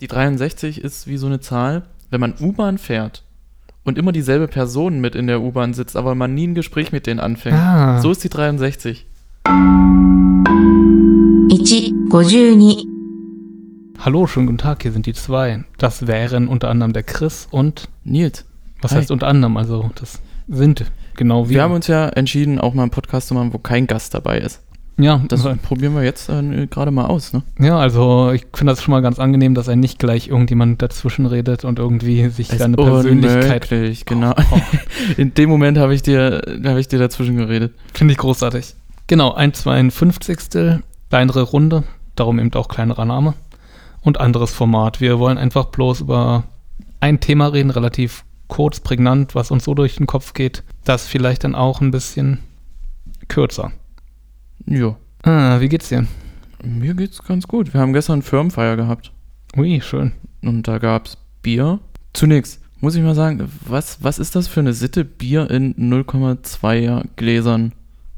Die 63 ist wie so eine Zahl, wenn man U-Bahn fährt und immer dieselbe Person mit in der U-Bahn sitzt, aber man nie ein Gespräch mit denen anfängt. Ah. So ist die 63. 1、52、Hallo, schönen guten Tag, hier sind die zwei. Das wären unter anderem der Chris und, Nils, was Hi. heißt unter anderem, also das sind genau wir. wir haben uns ja entschieden, auch mal einen Podcast zu machen, wo kein Gast dabei ist. Ja, Das also, probieren wir jetzt äh, gerade mal aus, ne? ja, also ich finde das schon mal ganz angenehm, dass er nicht gleich irgendjemand dazwischen redet und irgendwie sich Es seine Persönlichkeit. unmöglich, genau. Oh, In dem Moment habe ich dir, habe ich dir dazwischen geredet. finde ich großartig. Genau, ein 52. kleinere Runde, darum eben auch kleinerer Name und anderes Format. Wir wollen einfach bloß über ein Thema reden, relativ kurz, prägnant, was uns so durch den Kopf geht. Das vielleicht dann auch ein bisschen kürzer. Ja, Ah, wie geht's dir? mir geht's ganz gut. Wir haben gestern Firmenfeier gehabt Ui, schön. und da gab's Bier. Zunächst muss ich mal sagen, was, was ist das für eine Sitte, Bier in 0,2er Gläsern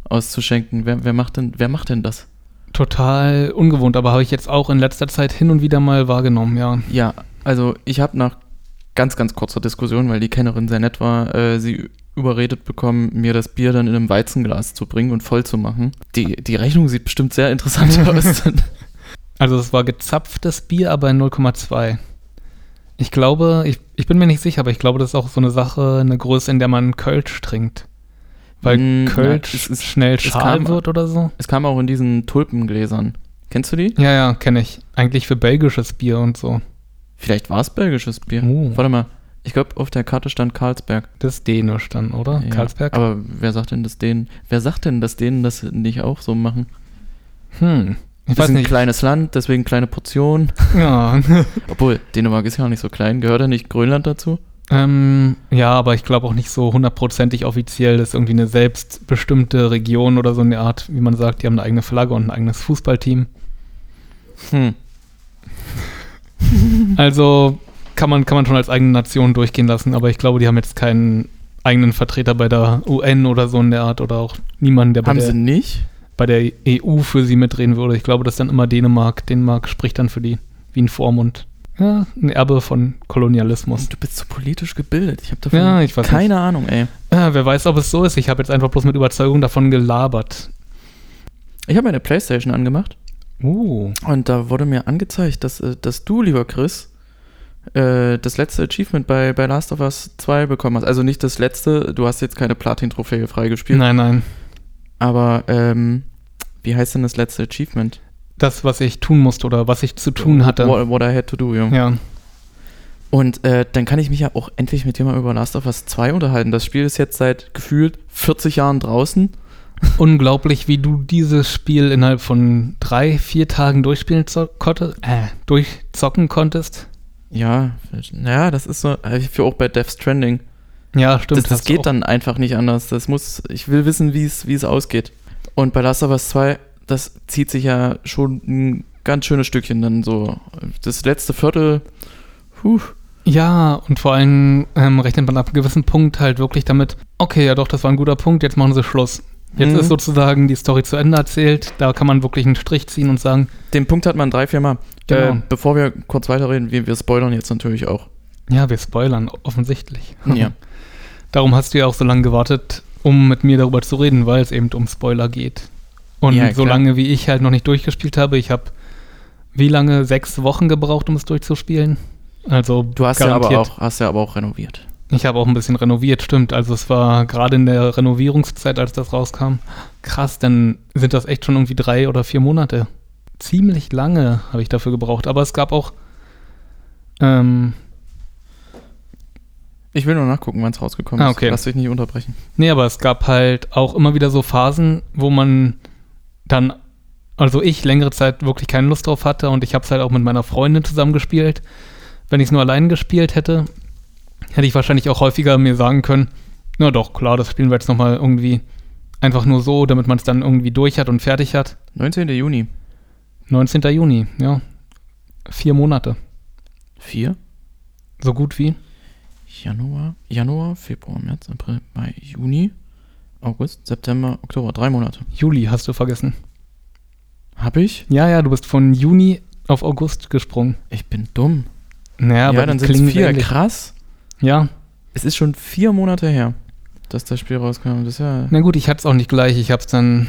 auszuschenken? Wer, wer, macht denn, wer macht denn das? Total ungewohnt, aber habe ich jetzt auch in letzter Zeit hin und wieder mal wahrgenommen, ja. Ja, also ich habe nach ganz, ganz kurzer Diskussion, weil die Kennerin sehr nett war, äh, sie überredet bekommen, mir das Bier dann in einem Weizenglas zu bringen und voll zu machen. Die, die Rechnung sieht bestimmt sehr interessant aus. Also es war gezapftes Bier, aber in 0,2. Ich glaube, ich, ich bin mir nicht sicher, aber ich glaube, das ist auch so eine Sache, eine Größe, in der man Kölsch trinkt. Weil Mm, Kölsch ja, es ist- schnell es schal kam- wird oder so. es kam auch in diesen Tulpengläsern. Kennst du die? Ja, ja, kenne ich. Eigentlich für belgisches Bier und so. Vielleicht war es belgisches Bier. Oh. Warte mal, ich glaube, auf der Karte stand Karlsberg. Das ist dänisch dann, oder? Ja, Karlsberg? Aber wer sagt denn, dass denen, wer sagt denn, dass denen das nicht auch so machen? hm. Ich Das weiß ist ein nicht. kleines Land, deswegen kleine Portionen. Ja. Obwohl, Dänemark ist ja auch nicht so klein. Gehört da nicht Grönland dazu? ähm, ja, aber ich glaube auch nicht so hundertprozentig offiziell. Das ist irgendwie eine selbstbestimmte Region oder so eine Art, wie man sagt, die haben eine eigene Flagge und ein eigenes Fußballteam. Hm. Also kann man, kann man schon als eigene Nation durchgehen lassen, aber ich glaube, die haben jetzt keinen eigenen Vertreter bei der UN oder so in der Art oder auch niemanden, der bei Haben sie der, nicht? bei der EU für sie mitreden würde. Ich glaube, das ist dann immer Dänemark. Dänemark spricht dann für die wie ein Vormund. Ja, ein Erbe von Kolonialismus. Du bist so politisch gebildet. Ich habe davon Ja, ich keine Ahnung, ey. Ja, wer weiß, ob es so ist. Ich habe jetzt einfach bloß mit Überzeugung davon gelabert. Ich habe meine Playstation angemacht Uh. und da wurde mir angezeigt, dass, äh, dass du, lieber Chris, äh, das letzte Achievement bei, bei Last of Us 2 bekommen hast. Also nicht das letzte, du hast jetzt keine Platin-Trophäe freigespielt, Nein, nein. aber ähm, wie heißt denn das letzte Achievement? Das, was ich tun musste oder was ich zu tun hatte. What, what I had to do, ja. Ja. Und äh, dann kann ich mich ja auch endlich mit dir mal über Last of Us 2 unterhalten. Das Spiel ist jetzt seit gefühlt 40 Jahren draußen. Unglaublich, wie du dieses Spiel innerhalb von drei, vier Tagen durchspielen konnte, äh, durchzocken konntest. Ja, naja, das ist so, äh, für auch bei Death Stranding. Ja, stimmt. Das, das geht auch. dann einfach nicht anders. Das muss, ich will wissen, wie es wie es ausgeht. Und bei Last of Us 2, das zieht sich ja schon ein ganz schönes Stückchen dann so. Das letzte Viertel, puh, Ja, und vor allem ähm, rechnet man ab einem gewissen Punkt halt wirklich damit, okay, ja doch, das war ein guter Punkt, jetzt machen sie Schluss. Jetzt Mhm. ist sozusagen die Story zu Ende erzählt, da kann man wirklich einen Strich ziehen und sagen, den Punkt hat man drei, vier Mal. Genau. Äh, bevor wir kurz weiterreden, wir, wir spoilern jetzt natürlich auch. ja, wir spoilern offensichtlich. Ja. Darum hast du ja auch so lange gewartet, um mit mir darüber zu reden, weil es eben um Spoiler geht. Und Ja, so lange wie ich halt noch nicht durchgespielt habe, ich habe wie lange? Sechs Wochen gebraucht, um es durchzuspielen. Also Du hast ja, aber auch, hast ja aber auch renoviert. Ich habe auch ein bisschen renoviert, stimmt. Also es war gerade in der Renovierungszeit, als das rauskam, krass, dann sind das echt schon irgendwie drei oder vier Monate. Ziemlich lange habe ich dafür gebraucht. Aber es gab auch, ähm, Ich will nur nachgucken, wann es rausgekommen Ah, ist. okay. Lass dich nicht unterbrechen. nee, aber es gab halt auch immer wieder so Phasen, wo man dann, also ich längere Zeit wirklich keine Lust drauf hatte und ich habe es halt auch mit meiner Freundin zusammen gespielt. Wenn ich es nur allein gespielt hätte, hätte ich wahrscheinlich auch häufiger mir sagen können, na doch, klar, das spielen wir jetzt nochmal irgendwie einfach nur so, damit man es dann irgendwie durch hat und fertig hat. 19. Juni. 19. Juni, ja. Vier Monate. Vier? So gut wie. Januar, Januar, Februar, März, April, Mai, Juni, August, September, Oktober. Drei Monate. Juli hast du vergessen. Hab ich? Ja, ja, du bist von Juni auf August gesprungen. Ich bin dumm. Naja, ja, dann die sind vier. ähnlich. Krass. Ja, Es ist schon vier Monate her, dass das Spiel rauskam. Das ja. na gut, ich hatte es auch nicht gleich. Ich habe es dann,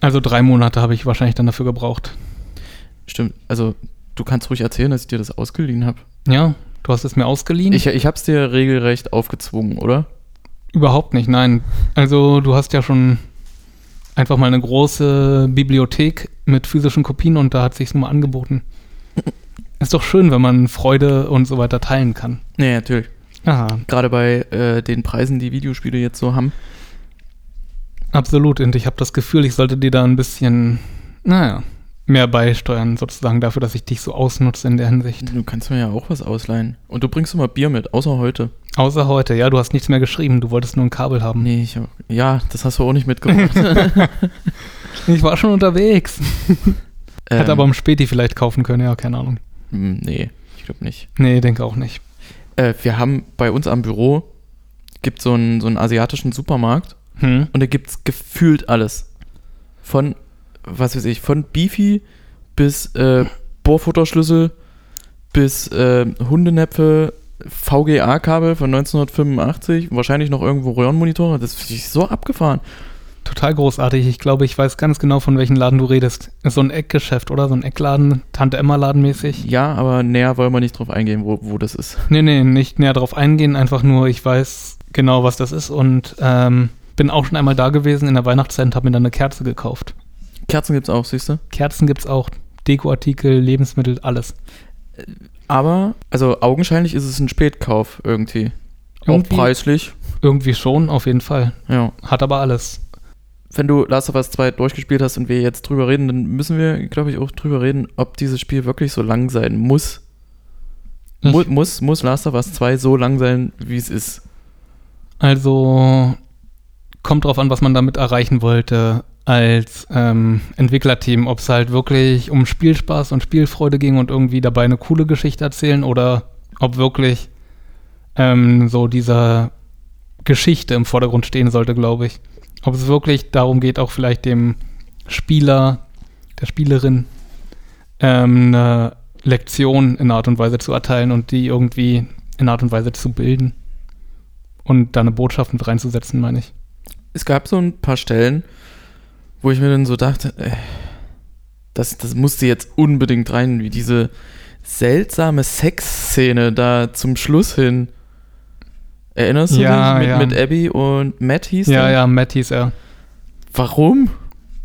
also drei Monate habe ich wahrscheinlich dann dafür gebraucht. Stimmt. Also, du kannst ruhig erzählen, dass ich dir das ausgeliehen habe. Ja, du hast es mir ausgeliehen. Ich, ich habe es dir regelrecht aufgezwungen, oder? Überhaupt nicht, nein. Also du hast ja schon einfach mal eine große Bibliothek mit physischen Kopien und da hat sich's nun mal angeboten. Ist doch schön, wenn man Freude und so weiter teilen kann. Nee, natürlich. Aha, Gerade bei äh, den Preisen, die Videospiele jetzt so haben. absolut. Und ich habe das Gefühl, ich sollte dir da ein bisschen, naja, mehr beisteuern, sozusagen dafür, dass ich dich so ausnutze in der Hinsicht. Du kannst mir ja auch was ausleihen. Und du bringst immer Bier mit, außer heute. Außer heute, ja, du hast nichts mehr geschrieben, du wolltest nur ein Kabel haben. Nee, ich ja, das hast du auch nicht mitgebracht. Ich war schon unterwegs. Ähm, Hätte aber am Späti vielleicht kaufen können, ja, keine Ahnung. M, Nee, ich glaube nicht. Nee, denke auch nicht. Äh, wir haben bei uns am Büro gibt so einen, so einen asiatischen Supermarkt Hm? und da gibt es gefühlt alles. Von, was weiß ich, von Beefy bis äh, Bohrfutterschlüssel bis äh, Hundenäpfe, VGA-Kabel von 1985, wahrscheinlich noch irgendwo Röhrenmonitore. Das ich so abgefahren. Total großartig. Ich glaube, ich weiß ganz genau, von welchem Laden du redest. Ist so ein Eckgeschäft, oder? So ein Eckladen, Tante Emma-Laden mäßig. Ja, aber näher wollen wir nicht drauf eingehen, wo, wo das ist. Nee, nee, nicht näher drauf eingehen. Einfach nur, ich weiß genau, was das ist und ähm, bin auch schon einmal da gewesen in der Weihnachtszeit und habe mir dann eine Kerze gekauft. Kerzen gibt es auch, siehst du? Kerzen gibt's auch, Dekoartikel, Lebensmittel, alles. Aber, also augenscheinlich ist es ein Spätkauf irgendwie. Auch Irgendwie- preislich. Irgendwie schon, auf jeden Fall. Ja. Hat aber alles. Wenn du Last of Us 2 durchgespielt hast und wir jetzt drüber reden, dann müssen wir, glaube ich, auch drüber reden, ob dieses Spiel wirklich so lang sein muss. Mu Ich- muss, muss Last of Us 2 so lang sein, wie es ist. Also kommt drauf an, was man damit erreichen wollte als ähm, Entwicklerteam. Ob es halt wirklich um Spielspaß und Spielfreude ging und irgendwie dabei eine coole Geschichte erzählen oder ob wirklich ähm, so dieser Geschichte im Vordergrund stehen sollte, glaube ich. Ob es wirklich darum geht, auch vielleicht dem Spieler, der Spielerin ähm, eine Lektion in Art und Weise zu erteilen und die irgendwie in Art und Weise zu bilden und da eine Botschaft mit reinzusetzen, meine ich. Es gab so ein paar Stellen, wo ich mir dann so dachte, äh, das, das musste jetzt unbedingt rein, wie diese seltsame Sexszene da zum Schluss hin. Erinnerst du Ja, dich? Mit, ja. mit Abby und Matt hieß Ja, der? ja, Matt hieß er. Warum?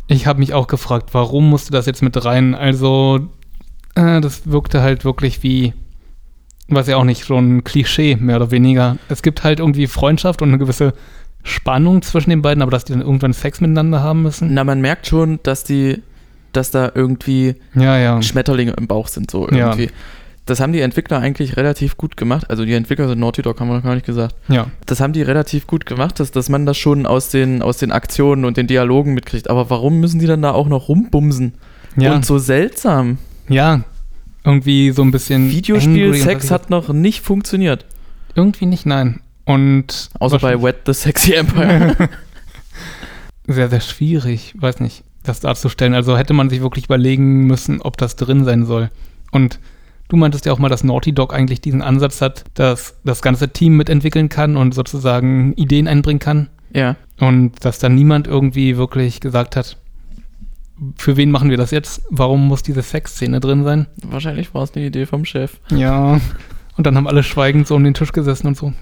Ich habe mich auch gefragt, warum musste das jetzt mit rein? Also, äh, das wirkte halt wirklich wie, was ja auch nicht so ein Klischee, mehr oder weniger. Es gibt halt irgendwie Freundschaft und eine gewisse Spannung zwischen den beiden, aber dass die dann irgendwann Sex miteinander haben müssen. Na, man merkt schon, dass die, dass da irgendwie Ja, ja. Schmetterlinge im Bauch sind, so Ja. Das haben die Entwickler eigentlich relativ gut gemacht. Also die Entwickler sind Naughty Dog, haben wir noch gar nicht gesagt. Ja. Das haben die relativ gut gemacht, dass, dass man das schon aus den, aus den Aktionen und den Dialogen mitkriegt. Aber warum müssen die dann da auch noch rumbumsen? Ja, Und so seltsam. ja. Irgendwie so ein bisschen. Videospiel-Sex hat noch nicht funktioniert. Irgendwie nicht, nein. Und. Außer bei Wet the Sexy Empire. sehr, sehr schwierig, weiß nicht, das darzustellen. Also hätte man sich wirklich überlegen müssen, ob das drin sein soll. Und du meintest ja auch mal, dass Naughty Dog eigentlich diesen Ansatz hat, dass das ganze Team mitentwickeln kann und sozusagen Ideen einbringen kann. ja. Und dass dann niemand irgendwie wirklich gesagt hat, für wen machen wir das jetzt? Warum muss diese Sexszene drin sein? Wahrscheinlich war es eine Idee vom Chef. Ja. Und dann haben alle schweigend so um den Tisch gesessen und so.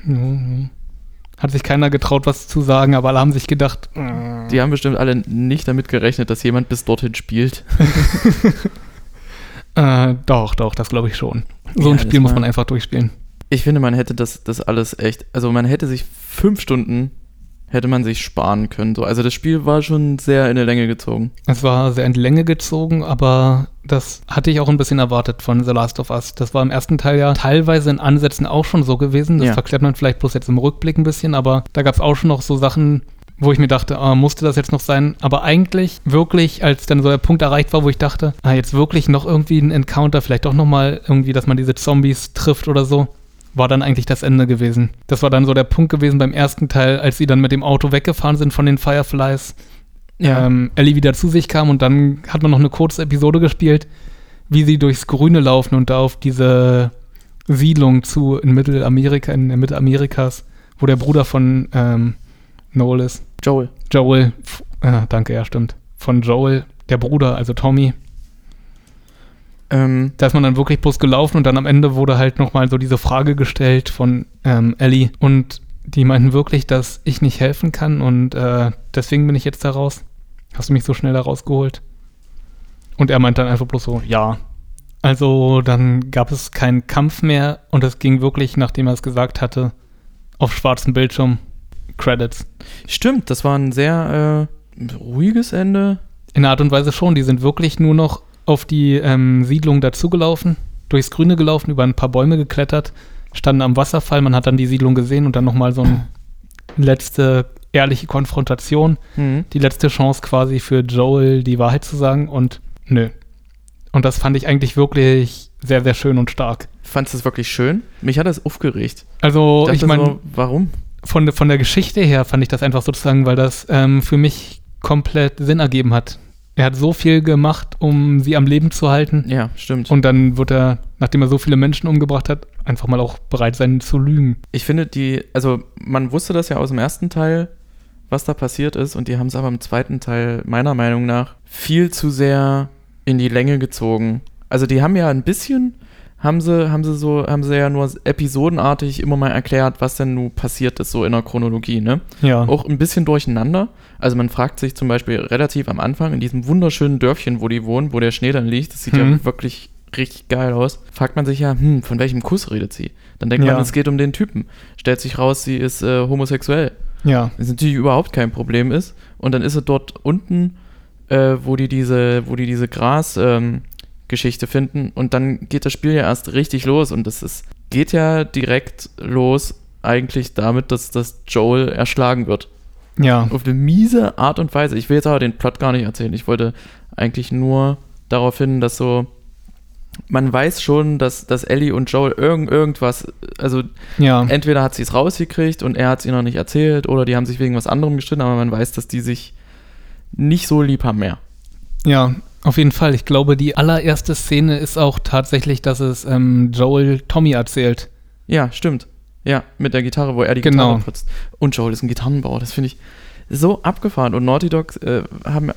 Hat sich keiner getraut, was zu sagen, aber alle haben sich gedacht, Die haben bestimmt alle nicht damit gerechnet, dass jemand bis dorthin spielt. Äh, doch, doch, das glaube ich schon. So Ja, ein Spiel muss man einfach durchspielen. Ich finde, man hätte das, das alles echt, also man hätte sich fünf Stunden, hätte man sich sparen können. So. Also das Spiel war schon sehr in der Länge gezogen. Es war sehr in die Länge gezogen, aber das hatte ich auch ein bisschen erwartet von The Last of Us. Das war im ersten Teil ja teilweise in Ansätzen auch schon so gewesen. Das Ja. verklärt man vielleicht bloß jetzt im Rückblick ein bisschen, aber da gab es auch schon noch so Sachen, wo ich mir dachte, ah, musste das jetzt noch sein? Aber eigentlich wirklich, als dann so der Punkt erreicht war, wo ich dachte, ah, jetzt wirklich noch irgendwie ein Encounter, vielleicht doch nochmal irgendwie, dass man diese Zombies trifft oder so, war dann eigentlich das Ende gewesen. Das war dann so der Punkt gewesen beim ersten Teil, als sie dann mit dem Auto weggefahren sind von den Fireflies ähm, Ellie wieder zu sich kam und dann hat man noch eine kurze Episode gespielt, wie sie durchs Grüne laufen und da auf diese Siedlung zu in Mittelamerika, in der Mitte Amerikas, wo der Bruder von ähm, Noel ist. Joel. Joel, äh, danke, ja, stimmt. Von Joel, der Bruder, also Tommy. Ähm, Da ist man dann wirklich bloß gelaufen und dann am Ende wurde halt nochmal so diese Frage gestellt von ähm, Ellie und die meinten wirklich, dass ich nicht helfen kann und äh, deswegen bin ich jetzt da raus. Hast du mich so schnell da rausgeholt? Und er meint dann einfach bloß so, ja. Also dann gab es keinen Kampf mehr und es ging wirklich, nachdem er es gesagt hatte, auf schwarzem Bildschirm Credits. stimmt, das war ein sehr äh, ruhiges Ende. In einer Art und Weise schon. Die sind wirklich nur noch auf die ähm, Siedlung dazugelaufen, durchs Grüne gelaufen, über ein paar Bäume geklettert, standen am Wasserfall. Man hat dann die Siedlung gesehen und dann nochmal so eine letzte ehrliche Konfrontation. Mhm. Die letzte Chance quasi für Joel, die Wahrheit zu sagen und nö. Und das fand ich eigentlich wirklich sehr, sehr schön und stark. Fandest du es wirklich schön? Mich hat das aufgeregt. Also, Dachte ich meine, so, warum? Von, der- von der Geschichte her fand ich das einfach sozusagen, weil das ähm, für mich komplett Sinn ergeben hat. Er hat so viel gemacht, um sie am Leben zu halten. Ja, stimmt. Und dann wird er, nachdem er so viele Menschen umgebracht hat, einfach mal auch bereit sein zu lügen. Ich finde die, also man wusste das ja aus dem ersten Teil, was da passiert ist, und die haben es aber im zweiten Teil meiner Meinung nach viel zu sehr in die Länge gezogen. Also die haben ja ein bisschen, haben sie, haben sie so, haben sie ja nur episodenartig immer mal erklärt, was denn nun passiert ist, so in der Chronologie, ne? Ja. Auch ein bisschen durcheinander. Also man fragt sich zum Beispiel relativ am Anfang in diesem wunderschönen Dörfchen, wo die wohnen, wo der Schnee dann liegt, das sieht ja Mhm. wirklich richtig geil aus, fragt man sich ja, hm, von welchem Kuss redet sie? Dann denkt Ja. man, es geht um den Typen. Stellt sich raus, sie ist äh, homosexuell. Ja. Was natürlich überhaupt kein Problem ist. Und dann ist sie dort unten, äh, wo die diese, wo die diese Gras, ähm, Geschichte finden und dann geht das Spiel ja erst richtig los und das ist, geht ja direkt los eigentlich damit, dass, dass Joel erschlagen wird Ja. auf eine miese Art und Weise. Ich will jetzt aber den Plot gar nicht erzählen. Ich wollte eigentlich nur darauf hin, dass so man weiß schon, dass, dass Ellie und Joel irgend, irgendwas, also Ja. entweder hat sie es rausgekriegt und er hat es ihr noch nicht erzählt oder die haben sich wegen was anderem gestritten, aber man weiß, dass die sich nicht so lieb haben mehr. Ja. Auf jeden Fall. Ich glaube, die allererste Szene ist auch tatsächlich, dass es ähm, Joel Tommy erzählt. Ja, stimmt. Ja, mit der Gitarre, wo er die Genau. Gitarre putzt. Und Joel ist ein Gitarrenbauer, das finde ich so abgefahren. Und Naughty Dog äh, haben,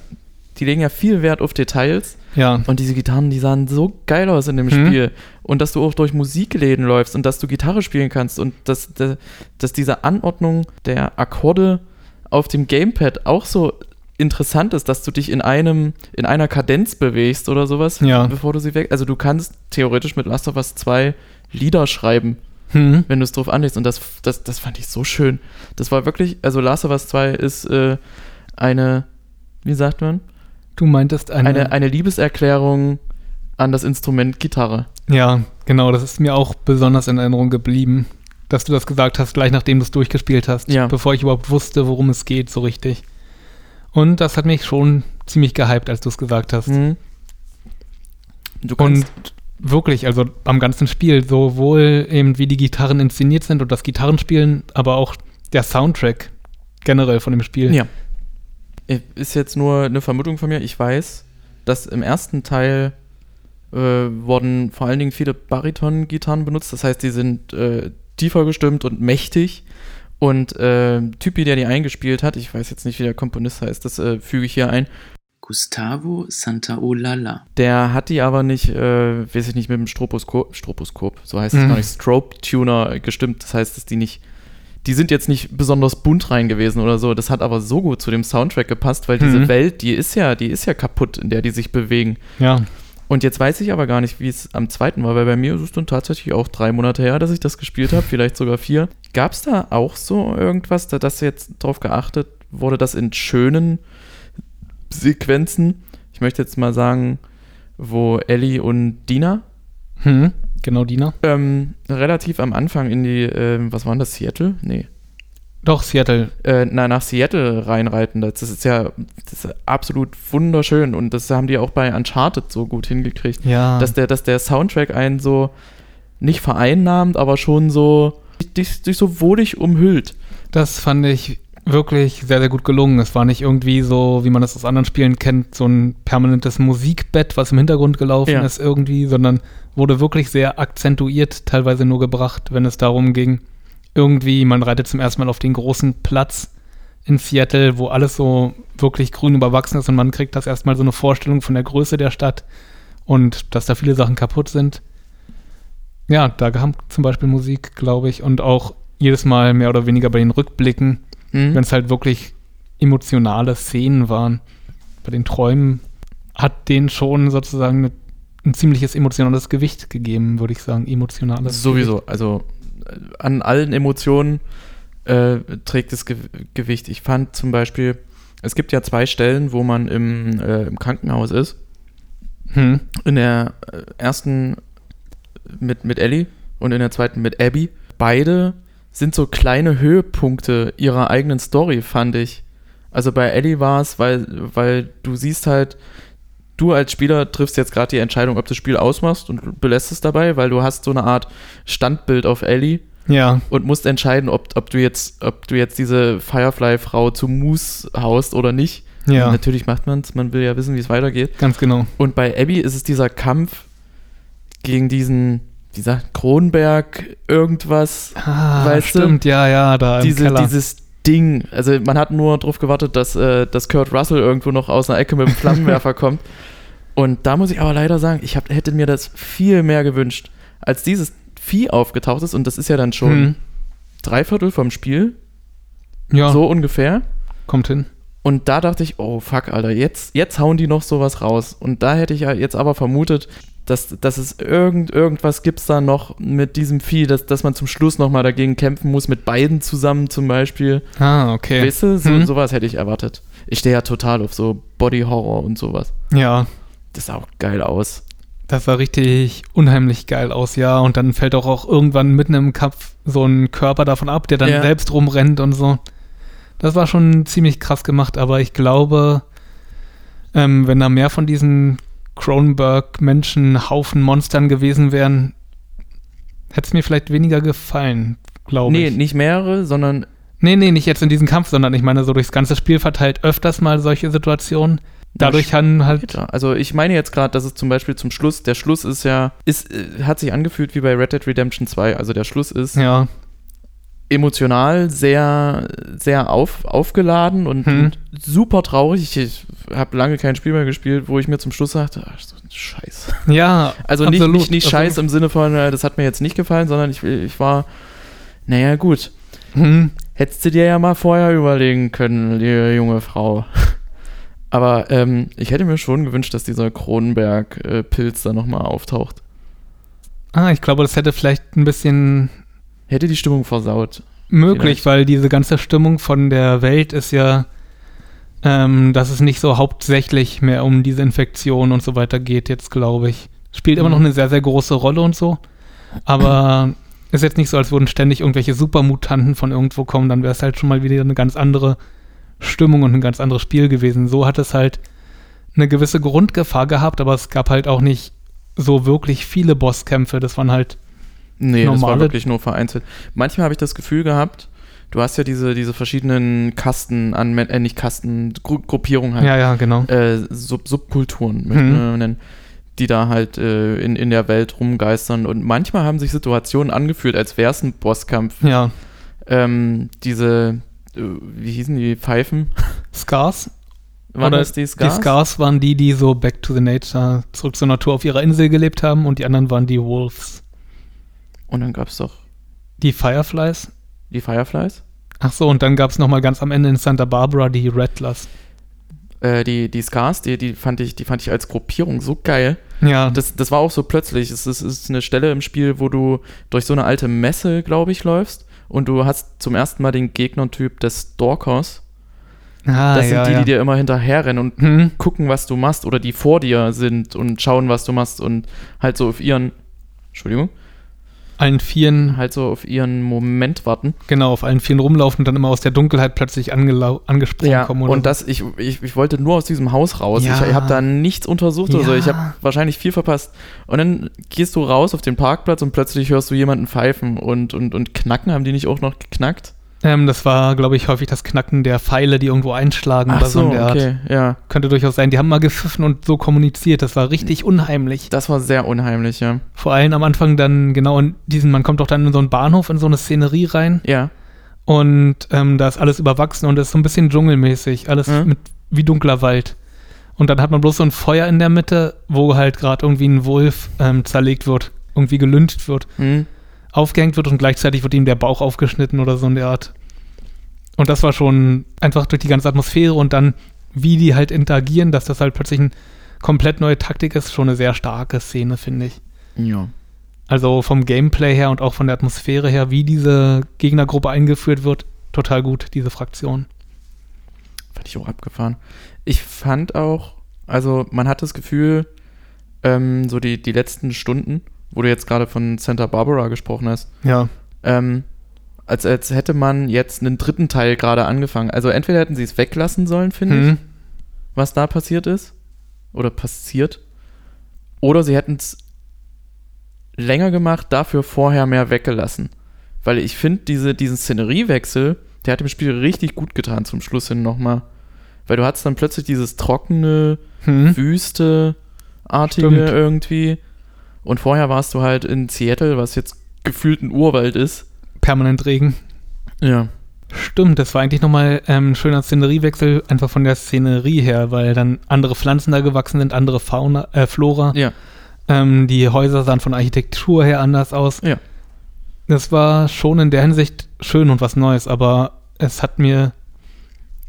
die legen ja viel Wert auf Details. Ja. Und diese Gitarren, die sahen so geil aus in dem Mhm. Spiel. Und dass du auch durch Musikläden läufst und dass du Gitarre spielen kannst und dass, dass, dass diese Anordnung der Akkorde auf dem Gamepad auch so interessant ist, dass du dich in einem, in einer Kadenz bewegst oder sowas, Ja. bevor du sie weg. Also du kannst theoretisch mit Last of Us 2 Lieder schreiben, Hm. wenn du es drauf anlegst. Und das, das, das fand ich so schön. Das war wirklich, also Last of Us 2 ist äh, eine, wie sagt man? Du meintest eine, Eine, eine Liebeserklärung an das Instrument Gitarre. Ja, genau. Das ist mir auch besonders in Erinnerung geblieben, dass du das gesagt hast, gleich nachdem du es durchgespielt hast. Ja. Bevor ich überhaupt wusste, worum es geht, so richtig. Und das hat mich schon ziemlich gehypt, als du es gesagt hast. Mhm. Du Und wirklich, also am ganzen Spiel, sowohl eben wie die Gitarren inszeniert sind und das Gitarrenspielen, aber auch der Soundtrack generell von dem Spiel. ja. Äh, Ist jetzt nur eine Vermutung von mir. Ich weiß, dass im ersten Teil äh, wurden vor allen Dingen viele Bariton-Gitarren benutzt. Das heißt, die sind äh, tiefer gestimmt und mächtig. Und äh, Typi, der die eingespielt hat, ich weiß jetzt nicht, wie der Komponist heißt, das äh, füge ich hier ein, Gustavo Santaolalla. Der hat die aber nicht, äh, weiß ich nicht, mit dem Stroboskop, Stroboskop, so heißt es Mhm. gar nicht, Strobe-Tuner gestimmt. Das heißt, dass die nicht, die sind jetzt nicht besonders bunt rein gewesen oder so. Das hat aber so gut zu dem Soundtrack gepasst, weil diese Mhm. Welt, die ist ja, die ist ja kaputt, in der die sich bewegen. Ja. Und jetzt weiß ich aber gar nicht, wie es am zweiten war, weil bei mir ist es dann tatsächlich auch drei Monate her, dass ich das gespielt habe, vielleicht sogar vier. Gab es da auch so irgendwas, da das jetzt drauf geachtet wurde, dass in schönen Sequenzen, ich möchte jetzt mal sagen, wo Ellie und Dina Hm. Genau, Dina. ähm, relativ am Anfang in die, ähm, was war denn das, Seattle? Nee. Doch, Seattle. Äh, na, nach Seattle reinreiten. Das ist ja das ist absolut wunderschön und das haben die auch bei Uncharted so gut hingekriegt. Ja. dass der, dass der Soundtrack einen so nicht vereinnahmt, aber schon so dich, dich so wohlig umhüllt. Das fand ich wirklich sehr, sehr gut gelungen. Es war nicht irgendwie so, wie man das aus anderen Spielen kennt, so ein permanentes Musikbett, was im Hintergrund gelaufen Ja. ist irgendwie, sondern wurde wirklich sehr akzentuiert, teilweise nur gebracht, wenn es darum ging, irgendwie, man reitet zum ersten Mal auf den großen Platz in Seattle, wo alles so wirklich grün überwachsen ist und man kriegt das erstmal so eine Vorstellung von der Größe der Stadt und dass da viele Sachen kaputt sind. Ja, da kam zum Beispiel Musik, glaube ich, und auch jedes Mal mehr oder weniger bei den Rückblicken, Hm? wenn es halt wirklich emotionale Szenen waren. Bei den Träumen hat denen schon sozusagen ein ziemliches emotionales Gewicht gegeben, würde ich sagen. Emotionales. Sowieso. Also äh, an allen Emotionen äh, trägt es Ge Gewicht. Ich fand zum Beispiel, es gibt ja zwei Stellen, wo man im, äh, im Krankenhaus ist. Hm. In der äh, ersten mit, mit Ellie und in der zweiten mit Abby. Beide sind so kleine Höhepunkte ihrer eigenen Story, fand ich. Also bei Ellie war es, weil, weil du siehst halt, du als Spieler triffst jetzt gerade die Entscheidung, ob du das Spiel ausmachst und belässt es dabei, weil du hast so eine Art Standbild auf Ellie Ja, und musst entscheiden, ob, ob du jetzt, ob du jetzt diese Firefly-Frau zu Moose haust oder nicht. ja, Natürlich macht man es, man will ja wissen, wie es weitergeht. ganz genau. Und bei Abby ist es dieser Kampf gegen diesen, dieser Kronberg irgendwas, Ah, Weißt du, stimmt, ja, ja, da im diese, Keller. dieses Ding. Also man hat nur darauf gewartet, dass, äh, dass Kurt Russell irgendwo noch aus einer Ecke mit dem Flammenwerfer kommt. Und da muss ich aber leider sagen, ich hab, hätte mir das viel mehr gewünscht, als dieses Vieh aufgetaucht ist. Und das ist ja dann schon Hm. drei Viertel vom Spiel, Ja, so ungefähr. kommt hin. Und da dachte ich, oh fuck, Alter, jetzt, jetzt hauen die noch sowas raus. Und da hätte ich ja jetzt aber vermutet, dass, dass es irgend, irgendwas gibt da noch mit diesem Vieh, dass, dass man zum Schluss nochmal dagegen kämpfen muss, mit beiden zusammen zum Beispiel. Ah, okay. Weißt du, so, Mhm. sowas hätte ich erwartet. Ich stehe ja total auf so Body-Horror und sowas. Ja, Das sah auch geil aus. das sah richtig unheimlich geil aus, ja. Und dann fällt auch, auch irgendwann mitten im Kampf so ein Körper davon ab, der dann Ja. selbst rumrennt und so. Das war schon ziemlich krass gemacht, aber ich glaube, ähm, wenn da mehr von diesen Cronenberg-Menschen, Haufen Monstern gewesen wären, hätte es mir vielleicht weniger gefallen, glaube Nee, ich. nicht mehrere, sondern Nee, nee, nicht jetzt in diesem Kampf, sondern ich meine so durchs ganze Spiel verteilt öfters mal solche Situationen. Dadurch haben halt. Also ich meine jetzt gerade, dass es zum Beispiel zum Schluss, der Schluss ist ja, ist, äh, hat sich angefühlt wie bei Red Dead Redemption 2. Also der Schluss ist ja, emotional sehr, sehr auf, aufgeladen und, Hm. und super traurig. Ich, habe lange kein Spiel mehr gespielt, wo ich mir zum Schluss sagte, ach, so ein Scheiß. ja, Also nicht, absolut. nicht, nicht Also- Scheiß im Sinne von, äh, das hat mir jetzt nicht gefallen, sondern ich, ich war, naja gut, Hm, hättest du dir ja mal vorher überlegen können, liebe junge Frau. Aber ähm, ich hätte mir schon gewünscht, dass dieser Kronenberg-Pilz da nochmal auftaucht. Ah, ich glaube, das hätte vielleicht ein bisschen Hätte die Stimmung versaut. möglich, Vielleicht. weil diese ganze Stimmung von der Welt ist ja, ähm, dass es nicht so hauptsächlich mehr um diese Infektion und so weiter geht, jetzt glaube ich. Spielt immer Mhm. noch eine sehr, sehr große Rolle und so. Aber ist jetzt nicht so, als würden ständig irgendwelche Supermutanten von irgendwo kommen, dann wäre es halt schon mal wieder eine ganz andere Stimmung und ein ganz anderes Spiel gewesen. So hat es halt eine gewisse Grundgefahr gehabt, aber es gab halt auch nicht so wirklich viele Bosskämpfe. Das waren halt Nee, das war Normale- wirklich nur vereinzelt. Manchmal habe ich das Gefühl gehabt, du hast ja diese, diese verschiedenen Kasten an, äh, nicht Kasten, Gru Gruppierungen halt, Ja, ja, genau. äh, Sub Subkulturen, Mhm. nennen, die da halt äh, in, in der Welt rumgeistern. Und manchmal haben sich Situationen angefühlt, als wäre es ein Bosskampf. Ja. Ähm, diese, äh, wie hießen die Pfeifen? Scars? Waren Oder das die Scars? Die Scars waren die, die so back to the nature, zurück zur Natur auf ihrer Insel gelebt haben und die anderen waren die Wolves. Und dann gab es doch Die Fireflies? die Fireflies. Ach so, und dann gab es nochmal ganz am Ende in Santa Barbara die Rattlers. Äh, die, die Scars, die, die, fand ich, die fand ich als Gruppierung so geil. Ja, Das, das war auch so plötzlich. Es ist, es ist eine Stelle im Spiel, wo du durch so eine alte Messe, glaube ich, läufst und du hast zum ersten Mal den Gegnertyp des Stalkers. ah, Das ja, sind die, ja. die dir immer hinterherrennen und Hm, gucken, was du machst oder die vor dir sind und schauen, was du machst und halt so auf ihren, Entschuldigung, allen Vieren, halt so auf ihren Moment warten. genau, auf allen Vieren rumlaufen und dann immer aus der Dunkelheit plötzlich angesprungen kommen. Oder und das, ich, ich, ich wollte nur aus diesem Haus raus. Ja. Ich habe da nichts untersucht oder so. Ich Ja. habe wahrscheinlich viel verpasst. Und dann gehst du raus auf den Parkplatz und plötzlich hörst du jemanden pfeifen und, und, und knacken. Haben die nicht auch noch geknackt? Ähm, das war, glaube ich, häufig das Knacken der Pfeile, die irgendwo einschlagen Ach oder so so, in der Art. okay, ja. Könnte durchaus sein. Die haben mal gepfiffen und so kommuniziert. Das war richtig unheimlich. Das war sehr unheimlich, ja. Vor allem am Anfang dann genau in diesen, man kommt doch dann in so einen Bahnhof, in so eine Szenerie rein Ja. und ähm, da ist alles überwachsen und es ist so ein bisschen dschungelmäßig. Alles Mhm. mit wie dunkler Wald. Und dann hat man bloß so ein Feuer in der Mitte, wo halt gerade irgendwie ein Wolf ähm, zerlegt wird, irgendwie gelüncht wird. Hm. Aufgehängt wird und gleichzeitig wird ihm der Bauch aufgeschnitten oder so in der Art. Und das war schon einfach durch die ganze Atmosphäre und dann, wie die halt interagieren, dass das halt plötzlich eine komplett neue Taktik ist, schon eine sehr starke Szene, finde ich. Ja. Also vom Gameplay her und auch von der Atmosphäre her, wie diese Gegnergruppe eingeführt wird, total gut, diese Fraktion. Fand ich auch abgefahren. Ich fand auch, also man hat das Gefühl, ähm, so die, die letzten Stunden, wo du jetzt gerade von Santa Barbara gesprochen hast, Ja. ähm, als, als hätte man jetzt einen dritten Teil gerade angefangen. Also entweder hätten sie es weglassen sollen, finde ich, Hm. was da passiert ist. Oder passiert. Oder sie hätten es länger gemacht, dafür vorher mehr weggelassen. Weil ich finde, diese, diesen Szeneriewechsel, der hat dem Spiel richtig gut getan zum Schluss hin nochmal. Weil du hattest dann plötzlich dieses trockene, Hm. Wüste-artige Stimmt. irgendwie. Und vorher warst du halt in Seattle, was jetzt gefühlt ein Urwald ist. Permanent Regen. Ja. Stimmt, das war eigentlich nochmal ähm, ein schöner Szeneriewechsel, einfach von der Szenerie her, weil dann andere Pflanzen da gewachsen sind, andere Fauna, äh, Flora. Ja. Ähm, die Häuser sahen von Architektur her anders aus. Ja. Das war schon in der Hinsicht schön und was Neues, aber es hat mir,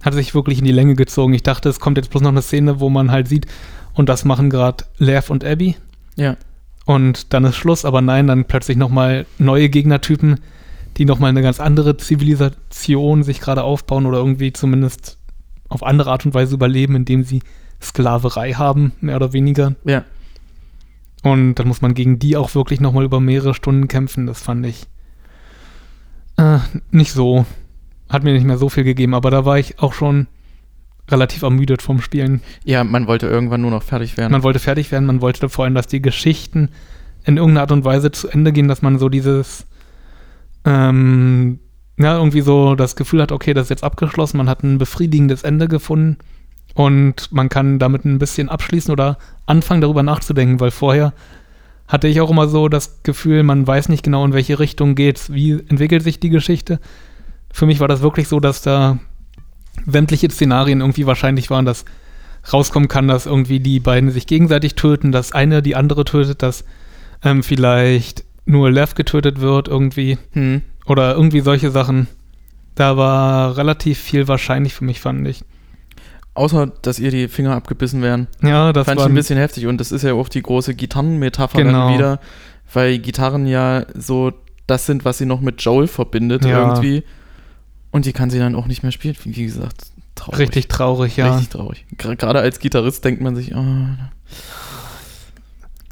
hat sich wirklich in die Länge gezogen. Ich dachte, es kommt jetzt bloß noch eine Szene, wo man halt sieht, und das machen gerade Lev und Abby. Ja. Und dann ist Schluss, aber nein, dann plötzlich nochmal neue Gegnertypen, die nochmal eine ganz andere Zivilisation sich gerade aufbauen oder irgendwie zumindest auf andere Art und Weise überleben, indem sie Sklaverei haben, mehr oder weniger. Ja. Und dann muss man gegen die auch wirklich nochmal über mehrere Stunden kämpfen. Das fand ich äh, nicht so. Hat mir nicht mehr so viel gegeben, aber da war ich auch schon relativ ermüdet vom Spielen. Ja, man wollte irgendwann nur noch fertig werden. Man wollte fertig werden, man wollte vor allem, dass die Geschichten in irgendeiner Art und Weise zu Ende gehen, dass man so dieses, ähm, ja, irgendwie so das Gefühl hat, okay, das ist jetzt abgeschlossen, man hat ein befriedigendes Ende gefunden und man kann damit ein bisschen abschließen oder anfangen, darüber nachzudenken, weil vorher hatte ich auch immer so das Gefühl, man weiß nicht genau, in welche Richtung geht's, wie entwickelt sich die Geschichte. Für mich war das wirklich so, dass da sämtliche Szenarien irgendwie wahrscheinlich waren, dass rauskommen kann, dass irgendwie die beiden sich gegenseitig töten, dass eine die andere tötet, dass ähm, vielleicht nur Lev getötet wird irgendwie hm. oder irgendwie solche Sachen. Da war relativ viel wahrscheinlich für mich, fand ich. Außer, dass ihr die Finger abgebissen werden. Ja, das fand war ich ein bisschen heftig. Und das ist ja auch die große Gitarrenmetapher Genau. dann wieder, weil Gitarren ja so das sind, was sie noch mit Joel verbindet Ja. irgendwie. Und die kann sie dann auch nicht mehr spielen. Wie gesagt, traurig. richtig traurig, ja. Richtig traurig. Gerade als Gitarrist denkt man sich, oh, man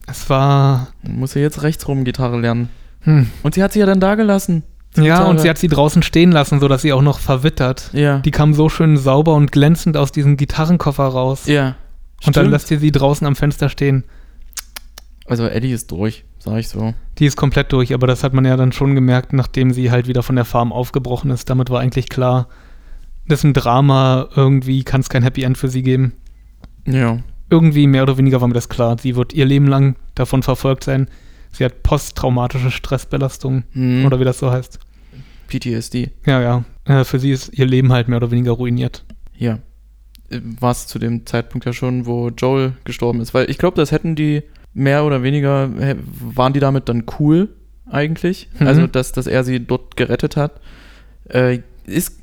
Es war. muss ja jetzt rechts rum Gitarre lernen. Hm. Und sie hat sie ja dann da gelassen. Ja, Gitarre. und sie hat sie draußen stehen lassen, sodass sie auch noch verwittert. Ja. Die kam so schön sauber und glänzend aus diesem Gitarrenkoffer raus. ja. und dann Stimmt. lässt sie sie draußen am Fenster stehen. Also Eddie ist durch, sag ich so. Die ist komplett durch, aber das hat man ja dann schon gemerkt, nachdem sie halt wieder von der Farm aufgebrochen ist. Damit war eigentlich klar, das ist ein Drama, irgendwie kann es kein Happy End für sie geben. Ja. Irgendwie mehr oder weniger war mir das klar. Sie wird ihr Leben lang davon verfolgt sein. Sie hat posttraumatische Stressbelastung Hm. oder wie das so heißt. PTSD. Ja, ja. Äh, für sie ist ihr Leben halt mehr oder weniger ruiniert. Ja. War es zu dem Zeitpunkt ja schon, wo Joel gestorben ist. Weil ich glaube, das hätten die mehr oder weniger, waren die damit dann cool eigentlich. Mhm. Also, dass, dass er sie dort gerettet hat. Äh, ist,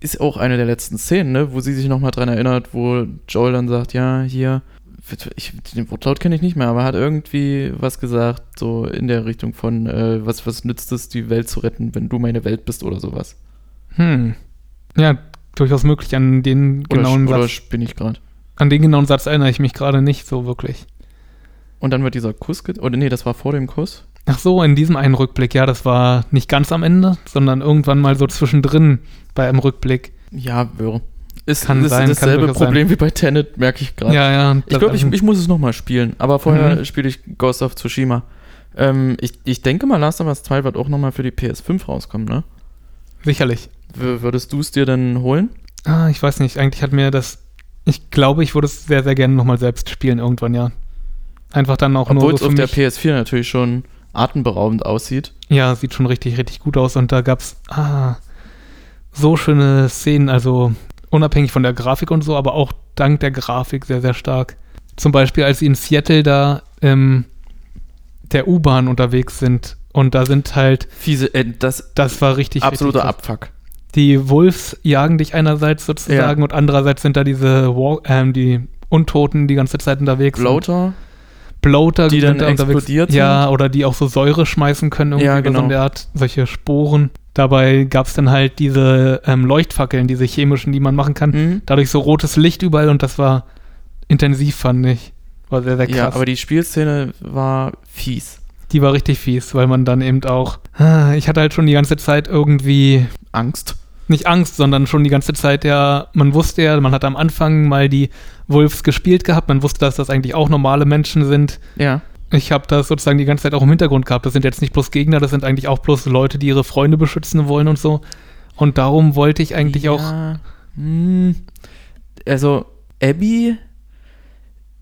ist auch eine der letzten Szenen, ne? wo sie sich nochmal dran erinnert, wo Joel dann sagt, ja, hier, ich, den Wortlaut kenne ich nicht mehr, aber er hat irgendwie was gesagt, so in der Richtung von, äh, was, was nützt es, die Welt zu retten, wenn du meine Welt bist oder sowas. Hm. Ja, durchaus möglich. An den Oder, genauen oder Satz, spinne ich gerade. an den genauen Satz erinnere ich mich gerade nicht so wirklich. Und dann wird dieser Kuss, oder nee, das war vor dem Kuss. Ach so, in diesem einen Rückblick, ja, das war nicht ganz am Ende, sondern irgendwann mal so zwischendrin bei einem Rückblick. Ja, wäre. Ist, Kann ist sein, kann dasselbe sein. Problem wie bei Tenet, merke ich gerade. Ja, ja. ich glaube, ich, ich muss es nochmal spielen, aber vorher Mhm. spiele ich Ghost of Tsushima. Ähm, ich, ich denke mal, Last of Us 2 wird auch nochmal für die PS5 rauskommen, ne? sicherlich. W würdest du es dir denn holen? Ah, ich weiß nicht. Eigentlich hat mir das. Ich glaube, ich würde es sehr, sehr gerne nochmal selbst spielen irgendwann, ja. Einfach dann auch Obwohl nur es so auf für der mich. PS4 natürlich schon atemberaubend aussieht. Ja, sieht schon richtig, richtig gut aus. Und da gab's ah, so schöne Szenen, also unabhängig von der Grafik und so, aber auch dank der Grafik sehr, sehr stark. Zum Beispiel, als sie in Seattle da ähm, der U-Bahn unterwegs sind. Und da sind halt, Fiese, äh, das das war richtig, absoluter richtig. Abfuck. Die Wolves jagen dich einerseits sozusagen und andererseits sind da diese War ähm, die Untoten die ganze Zeit unterwegs. Bloater, Bloater Die sind dann explodiert Ja, oder die auch so Säure schmeißen können irgendwie Ja, oder so genau. in der Art, solche Sporen. Dabei gab es dann halt diese ähm, Leuchtfackeln, diese chemischen, die man machen kann. Mhm. Dadurch so rotes Licht überall und das war intensiv, fand ich. War sehr, sehr krass. Ja, aber die Spielszene war fies. die war richtig fies, weil man dann eben auch. Ah, Ich hatte halt schon die ganze Zeit irgendwie Angst. Nicht Angst, sondern schon die ganze Zeit ja, man wusste ja, man hat am Anfang mal die Wolves gespielt gehabt, man wusste, dass das eigentlich auch normale Menschen sind. Ja. Ich habe das sozusagen die ganze Zeit auch im Hintergrund gehabt. Das sind jetzt nicht bloß Gegner, das sind eigentlich auch bloß Leute, die ihre Freunde beschützen wollen und so. Und darum wollte ich eigentlich auch. Ja, hm, also, Abby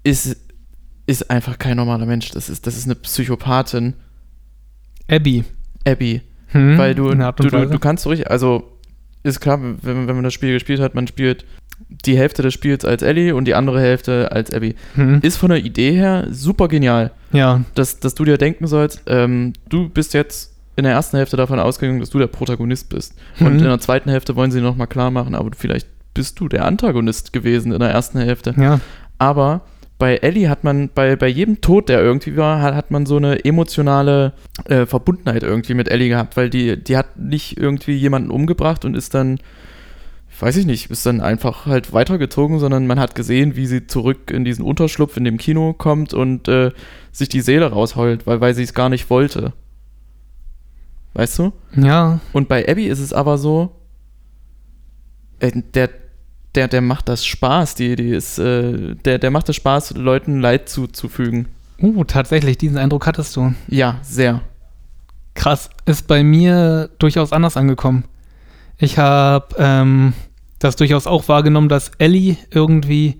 ist, ist einfach kein normaler Mensch. Das ist, das ist eine Psychopathin. Abby. Abby. Hm, Weil du, du, du, du kannst so richtig, also ist klar, wenn, wenn man das Spiel gespielt hat, man spielt die Hälfte des Spiels als Ellie und die andere Hälfte als Abby. Hm, Ist von der Idee her super genial, ja, dass, dass du dir denken sollst, ähm, du bist jetzt in der ersten Hälfte davon ausgegangen, dass du der Protagonist bist. Und Mhm. in der zweiten Hälfte wollen sie nochmal klar machen, aber vielleicht bist du der Antagonist gewesen in der ersten Hälfte. ja. Aber bei Ellie hat man, bei, bei jedem Tod, der irgendwie war, hat, hat man so eine emotionale äh, Verbundenheit irgendwie mit Ellie gehabt, weil die, die hat nicht irgendwie jemanden umgebracht und ist dann, weiß ich nicht, ist dann einfach halt weitergezogen, sondern man hat gesehen, wie sie zurück in diesen Unterschlupf in dem Kino kommt und äh, sich die Seele rausheult, weil, weil sie es gar nicht wollte. Weißt du? Ja, Und bei Abby ist es aber so, äh, der, der, der macht das Spaß, die, die ist, äh, der, der macht das Spaß, Leuten Leid zuzufügen. uh, tatsächlich, diesen Eindruck hattest du. Ja, sehr. Krass, ist bei mir durchaus anders angekommen. Ich habe ähm, das durchaus auch wahrgenommen, dass Ellie irgendwie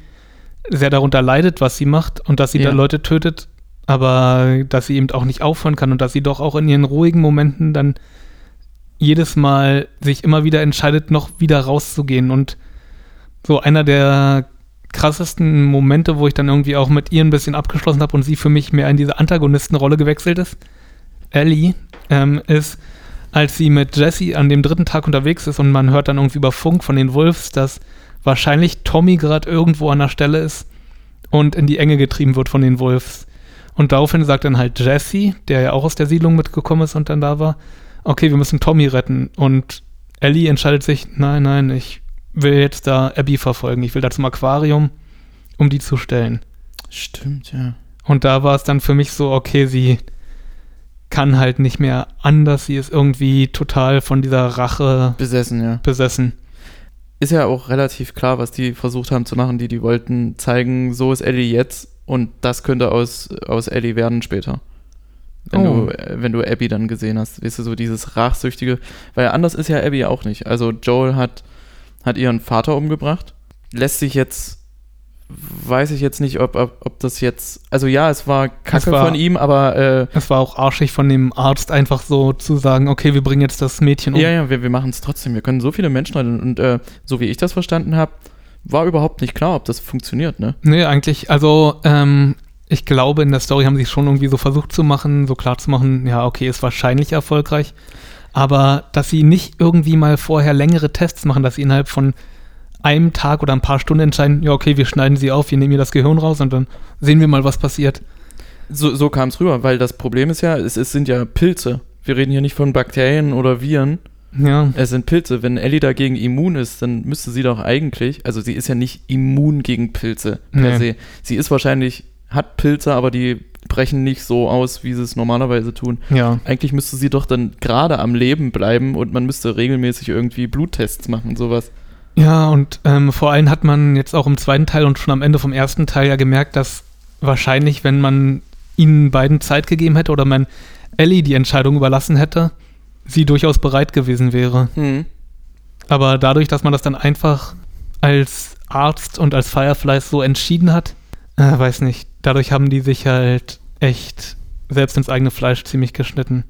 sehr darunter leidet, was sie macht und dass sie Ja. da Leute tötet, aber dass sie eben auch nicht aufhören kann und dass sie doch auch in ihren ruhigen Momenten dann jedes Mal sich immer wieder entscheidet, noch wieder rauszugehen. Und so einer der krassesten Momente, wo ich dann irgendwie auch mit ihr ein bisschen abgeschlossen habe und sie für mich mehr in diese Antagonistenrolle gewechselt ist, Ellie, ähm, ist, als sie mit Jesse an dem dritten Tag unterwegs ist und man hört dann irgendwie über Funk von den Wolves, dass wahrscheinlich Tommy gerade irgendwo an der Stelle ist und in die Enge getrieben wird von den Wolves. Und daraufhin sagt dann halt Jesse, der ja auch aus der Siedlung mitgekommen ist und dann da war, okay, wir müssen Tommy retten. Und Ellie entscheidet sich, nein, nein, ich will jetzt da Abby verfolgen. Ich will da zum Aquarium, um die zu stellen. Stimmt, ja. Und da war es dann für mich so, okay, sie kann halt nicht mehr anders. Sie ist irgendwie total von dieser Rache Besessen, ja. besessen. Ist ja auch relativ klar, was die versucht haben zu machen. Die, die wollten zeigen, so ist Ellie jetzt und das könnte aus, aus Ellie werden später. Wenn, Oh. du, wenn du Abby dann gesehen hast. Weißt du, so dieses Rachsüchtige. Weil anders ist ja Abby auch nicht. Also Joel hat, hat ihren Vater umgebracht. Lässt sich jetzt, weiß ich jetzt nicht, ob, ob, ob das jetzt, also ja, es war Kacke war- von ihm, aber äh, Es war auch arschig von dem Arzt einfach so zu sagen, okay, wir bringen jetzt das Mädchen um. ja, ja, wir, wir machen es trotzdem. Wir können so viele Menschen retten. Und äh, so wie ich das verstanden habe, war überhaupt nicht klar, ob das funktioniert, ne? Nee, eigentlich, also ähm, ich glaube, in der Story haben sie es schon irgendwie so versucht zu machen, so klar zu machen, ja, okay, ist wahrscheinlich erfolgreich. Aber dass sie nicht irgendwie mal vorher längere Tests machen, dass sie innerhalb von einem Tag oder ein paar Stunden entscheiden, ja, okay, wir schneiden sie auf, wir nehmen ihr das Gehirn raus und dann sehen wir mal, was passiert. So, so kam es rüber, weil das Problem ist ja, es, es sind ja Pilze. Wir reden hier nicht von Bakterien oder Viren. Ja, Es sind Pilze. Wenn Ellie dagegen immun ist, dann müsste sie doch eigentlich, also sie ist ja nicht immun gegen Pilze per Nee. se. Sie ist wahrscheinlich, hat Pilze, aber die brechen nicht so aus, wie sie es normalerweise tun. ja. Eigentlich müsste sie doch dann gerade am Leben bleiben und man müsste regelmäßig irgendwie Bluttests machen, sowas. Ja, und ähm, vor allem hat man jetzt auch im zweiten Teil und schon am Ende vom ersten Teil ja gemerkt, dass wahrscheinlich, wenn man ihnen beiden Zeit gegeben hätte oder man Ellie die Entscheidung überlassen hätte, sie durchaus bereit gewesen wäre. Hm. Aber dadurch, dass man das dann einfach als Arzt und als Fireflies so entschieden hat, äh, weiß nicht, dadurch haben die sich halt echt selbst ins eigene Fleisch ziemlich geschnitten.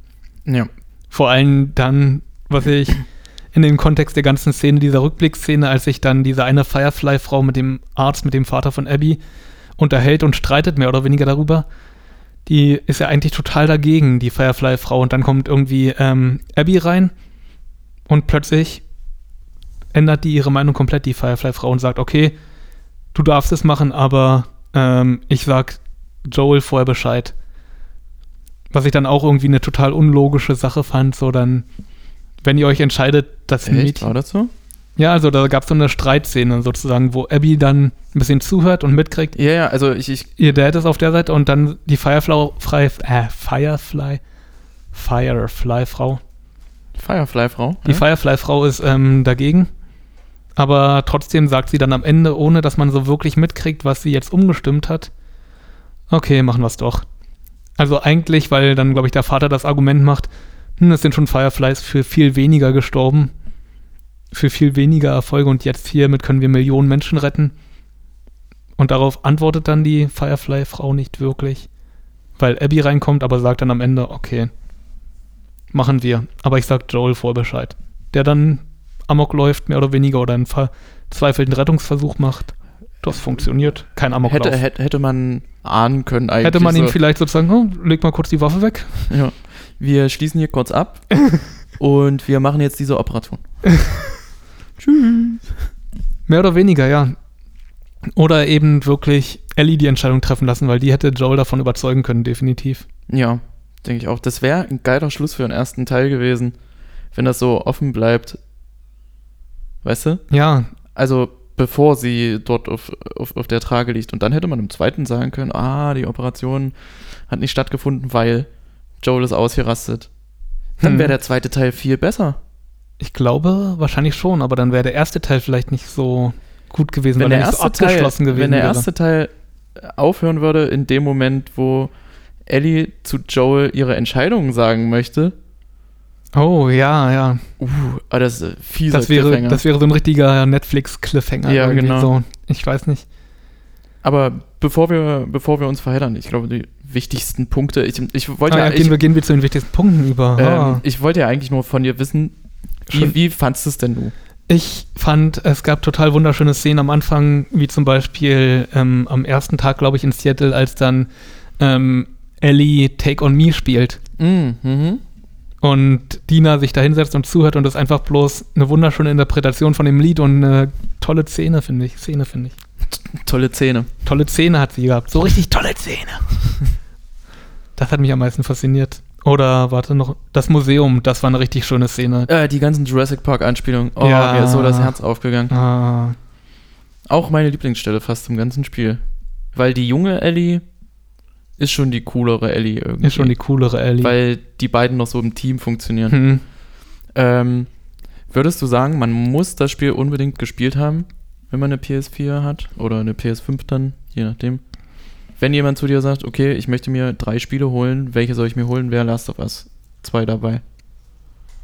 Ja. Vor allem dann, was ich in dem Kontext der ganzen Szene, dieser Rückblickszene, als sich dann diese eine Firefly-Frau mit dem Arzt, mit dem Vater von Abby unterhält und streitet mehr oder weniger darüber, die ist ja eigentlich total dagegen, die Firefly-Frau. Und dann kommt irgendwie ähm, Abby rein und plötzlich ändert die ihre Meinung komplett, die Firefly-Frau, und sagt, okay, du darfst es machen, aber ähm, ich sag Joel vorher Bescheid. Was ich dann auch irgendwie eine total unlogische Sache fand, so dann, wenn ihr euch entscheidet, dass Echt? Mädchen. War das so? Ja, also da gab es so eine Streitszene sozusagen, wo Abby dann ein bisschen zuhört und mitkriegt, Ja, ja, also ich, ich ihr Dad ist auf der Seite und dann die Firefly, Fry, äh, Firefly, Firefly-Frau. Firefly-Frau. Die ja? Firefly-Frau ist ähm, dagegen, aber trotzdem sagt sie dann am Ende, ohne dass man so wirklich mitkriegt, was sie jetzt umgestimmt hat, okay, machen wir es doch. Also eigentlich, weil dann, glaube ich, der Vater das Argument macht, hm, es sind schon Fireflies für viel weniger gestorben, für viel weniger Erfolge und jetzt hiermit können wir Millionen Menschen retten. Und darauf antwortet dann die Firefly-Frau nicht wirklich, weil Abby reinkommt, aber sagt dann am Ende, okay, machen wir. Aber ich sag Joel vor Bescheid. Der dann Amok läuft, mehr oder weniger, oder einen verzweifelten Rettungsversuch macht. Das funktioniert. Kein Amoklauf. hätte, hätte, hätte man ahnen können eigentlich. Hätte man ihm so, vielleicht sozusagen, oh, leg mal kurz die Waffe weg. ja, Wir schließen hier kurz ab und wir machen jetzt diese Operation. Tschüss. Mehr oder weniger, ja. Oder eben wirklich Ellie die Entscheidung treffen lassen, weil die hätte Joel davon überzeugen können, definitiv. Ja, denke ich auch. Das wäre ein geiler Schluss für den ersten Teil gewesen, wenn das so offen bleibt. Weißt du? Ja, Also bevor sie dort auf, auf, auf der Trage liegt. Und dann hätte man im zweiten sagen können, ah, die Operation hat nicht stattgefunden, weil Joel ist ausgerastet. Dann Hm. wäre der zweite Teil viel besser. ich glaube wahrscheinlich schon, aber dann wäre der erste Teil vielleicht nicht so gut gewesen, Wenn weil der, er nicht so erste Teil, abgeschlossen gewesen wenn der wäre. erste Teil aufhören würde in dem Moment, wo Ellie zu Joel ihre Entscheidungen sagen möchte, Oh, ja, ja. uh, ah, das ist fieser Das wäre, Cliffhanger. das wäre so ein richtiger Netflix-Cliffhanger. Ja, genau. So. Ich weiß nicht. Aber bevor wir, bevor wir uns verheddern, ich glaube, die wichtigsten Punkte, ich, ich wollte Ah, ja, ja, ich, gehen, wir, gehen wir zu den wichtigsten Punkten über. ähm, Ah. ich wollte ja eigentlich nur von dir wissen, wie, wie fandst du es denn du? Ich fand, es gab total wunderschöne Szenen am Anfang, wie zum Beispiel ähm, am ersten Tag, glaube ich, in Seattle, als dann ähm, Ellie Take on Me spielt Mhm. Und Dina sich da hinsetzt und zuhört und das ist einfach bloß eine wunderschöne Interpretation von dem Lied und eine tolle Szene, finde ich. Szene, finde ich. Tolle Zähne. Tolle Szene hat sie gehabt. So richtig tolle Szene. das hat mich am meisten fasziniert. Oder warte noch, das Museum, das war eine richtig schöne Szene. Äh, die ganzen Jurassic Park Anspielungen. Oh, Ja. mir ist so das Herz aufgegangen. Ah, Auch meine Lieblingsstelle fast im ganzen Spiel. Weil die junge Ellie ist schon die coolere Ellie irgendwie. ist schon die coolere Ellie. Weil die beiden noch so im Team funktionieren. hm. Ähm, würdest du sagen, man muss das Spiel unbedingt gespielt haben, wenn man eine PS4 hat? Oder eine PS5 dann, je nachdem. Wenn jemand zu dir sagt, okay, ich möchte mir drei Spiele holen, welche soll ich mir holen? Wäre Last of Us 2 dabei?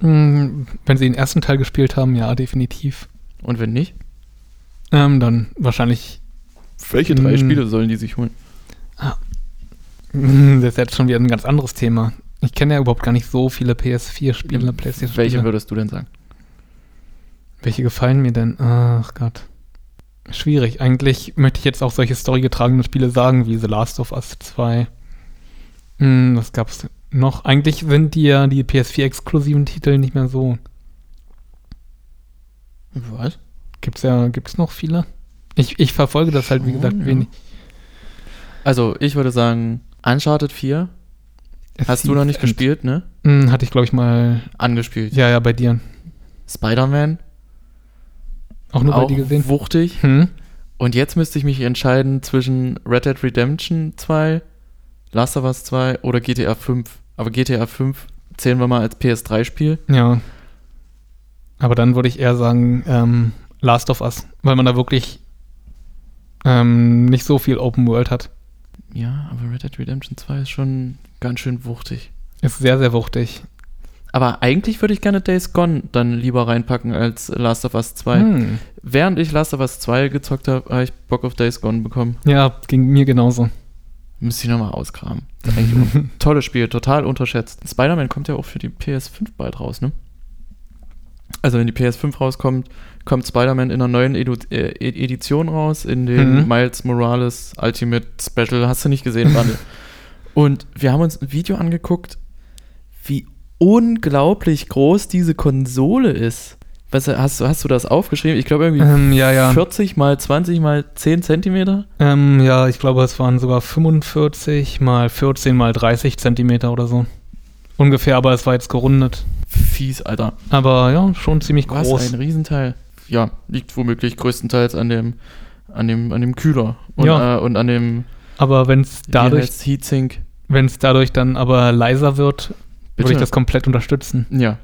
Mm, Wenn sie den ersten Teil gespielt haben, ja, definitiv. Und wenn nicht? Ähm, dann wahrscheinlich, Welche drei Mm. Spiele sollen die sich holen? mm, das ist jetzt schon wieder ein ganz anderes Thema. Ich kenne ja überhaupt gar nicht so viele PS4-Spiele, PlayStation. Welche würdest du denn sagen? Welche gefallen mir denn? Ach Gott. Schwierig. Eigentlich möchte ich jetzt auch solche storygetragene Spiele sagen, wie The Last of Us 2. Hm, was gab's noch? Eigentlich sind die ja die PS4-exklusiven Titel nicht mehr so. Was? Gibt's ja, gibt's noch viele? Ich, ich verfolge das halt, wie gesagt, ja. wenig. Also, ich würde sagen, Uncharted 4 hast du noch nicht gespielt, ne? Hm, hatte ich, glaube ich, mal. Angespielt. Ja, ja, bei dir. Spider-Man, Auch nur bei auch dir gesehen. wuchtig. Hm? Und jetzt müsste ich mich entscheiden zwischen Red Dead Redemption 2, Last of Us 2 oder GTA 5. Aber GTA 5 zählen wir mal als PS3-Spiel. Ja. Aber dann würde ich eher sagen, ähm, Last of Us, weil man da wirklich ähm, nicht so viel Open World hat. Ja, aber Red Dead Redemption 2 ist schon ganz schön wuchtig. Ist sehr, sehr wuchtig. Aber eigentlich würde ich gerne Days Gone dann lieber reinpacken als Last of Us 2. Hm. Während ich Last of Us 2 gezockt habe, habe ich Bock auf Days Gone bekommen. Ja, ging mir genauso. Müsste ich nochmal auskramen. Das ist eigentlich ein tolles Spiel, total unterschätzt. Spider-Man kommt ja auch für die PS5 bald raus, ne? Also wenn die PS5 rauskommt, kommt Spider-Man in einer neuen Edu äh, Edition raus, in dem Mhm. Miles Morales Ultimate Special. Hast du nicht gesehen, Wandel? Und wir haben uns ein Video angeguckt, wie unglaublich groß diese Konsole ist. Was, hast, du- hast du das aufgeschrieben? Ich glaube irgendwie Ähm, ja, ja. 40 mal 20 mal 10 Zentimeter. Ähm, ja, ich glaube, es waren sogar 45 mal 14 mal 30 Zentimeter oder so. Ungefähr, aber es war jetzt gerundet. Fies, Alter. Aber ja, schon ziemlich Was groß. ein Riesenteil. Ja, liegt womöglich größtenteils an dem, an dem, an dem Kühler und, Ja. äh, und an dem Aber wenn es dadurch, Heatsink. wenn es dadurch dann aber leiser wird, würde ich das komplett unterstützen. Ja.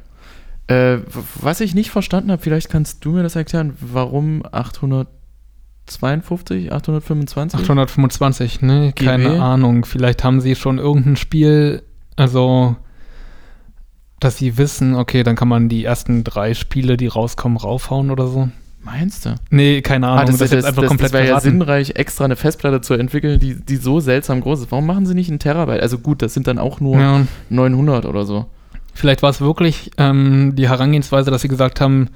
Äh, was ich nicht verstanden habe, vielleicht kannst du mir das erklären, warum 852, 825? 825, ne? Keine GW? Ahnung. Vielleicht haben sie schon irgendein Spiel, also dass sie wissen, okay, dann kann man die ersten drei Spiele, die rauskommen, raufhauen oder so. Meinst du? Nee, keine Ahnung. Ah, das, das, das, einfach das, komplett das wäre ja sinnreich, extra eine Festplatte zu entwickeln, die, die so seltsam groß ist. Warum machen sie nicht einen Terabyte? Also gut, das sind dann auch nur Ja. 900 oder so. Vielleicht war es wirklich ähm, die Herangehensweise, dass sie gesagt haben,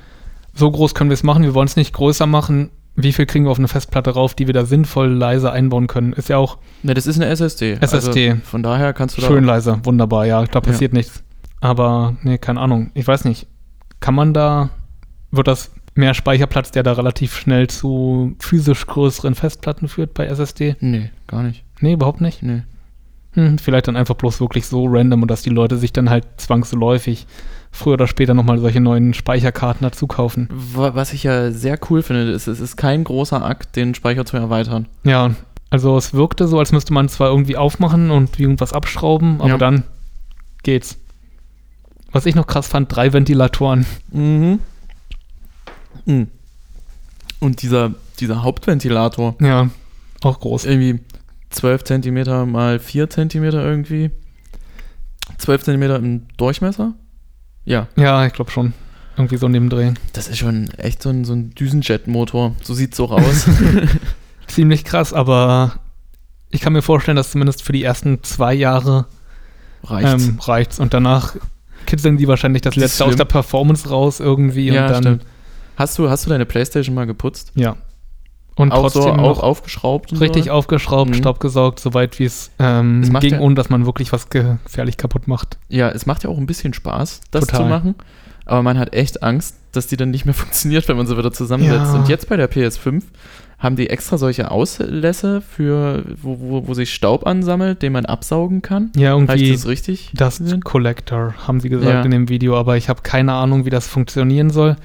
so groß können wir es machen, wir wollen es nicht größer machen. Wie viel kriegen wir auf eine Festplatte rauf, die wir da sinnvoll leise einbauen können? Ist ja auch Ne, das ist eine SSD. SSD. Also von daher kannst du da schön leise, wunderbar, ja, da passiert nichts. Aber, nee, keine Ahnung, ich weiß nicht. Kann man da, wird das mehr Speicherplatz, der da relativ schnell zu physisch größeren Festplatten führt bei SSD? Nee, gar nicht. Nee, überhaupt nicht. Nee. Hm, vielleicht dann einfach bloß wirklich so random und dass die Leute sich dann halt zwangsläufig früher oder später nochmal solche neuen Speicherkarten dazu kaufen. Wa- Was ich ja sehr cool finde, ist, es ist kein großer Akt, den Speicher zu erweitern. Ja, also es wirkte so, als müsste man zwar irgendwie aufmachen und irgendwas abschrauben, aber Ja. dann geht's. Was ich noch krass fand, drei Ventilatoren. Mhm. Mhm. Und dieser, dieser Hauptventilator, Ja, auch groß. irgendwie 12 Zentimeter mal 4 Zentimeter irgendwie. 12 Zentimeter im Durchmesser? Ja, Ja, ich glaube schon. Irgendwie so neben Dreh. das ist schon echt so ein, so ein Düsenjet-Motor. So sieht es auch aus. Ziemlich krass, aber ich kann mir vorstellen, dass zumindest für die ersten zwei Jahre Reicht. ähm, reicht's. Und danach kitzeln die wahrscheinlich das Das letzte aus der Performance raus irgendwie ja, und dann. stimmt. Hast du, hast du deine Playstation mal geputzt? Ja. Und auch so, trotzdem auch noch aufgeschraubt? richtig so? aufgeschraubt, Mhm. Staub gesaugt, soweit wie es ähm, ging, ja- ohne dass man wirklich was gefährlich kaputt macht. Ja, es macht ja auch ein bisschen Spaß, das Total. zu machen. Aber man hat echt Angst, dass die dann nicht mehr funktioniert, wenn man sie wieder zusammensetzt. Ja. Und jetzt bei der PS5 haben die extra solche Auslässe für, wo, wo, wo sich Staub ansammelt, den man absaugen kann. Ja, irgendwie das richtig? Dust gesehen? Collector, haben sie gesagt Ja. in dem Video, aber ich habe keine Ahnung, wie das funktionieren soll.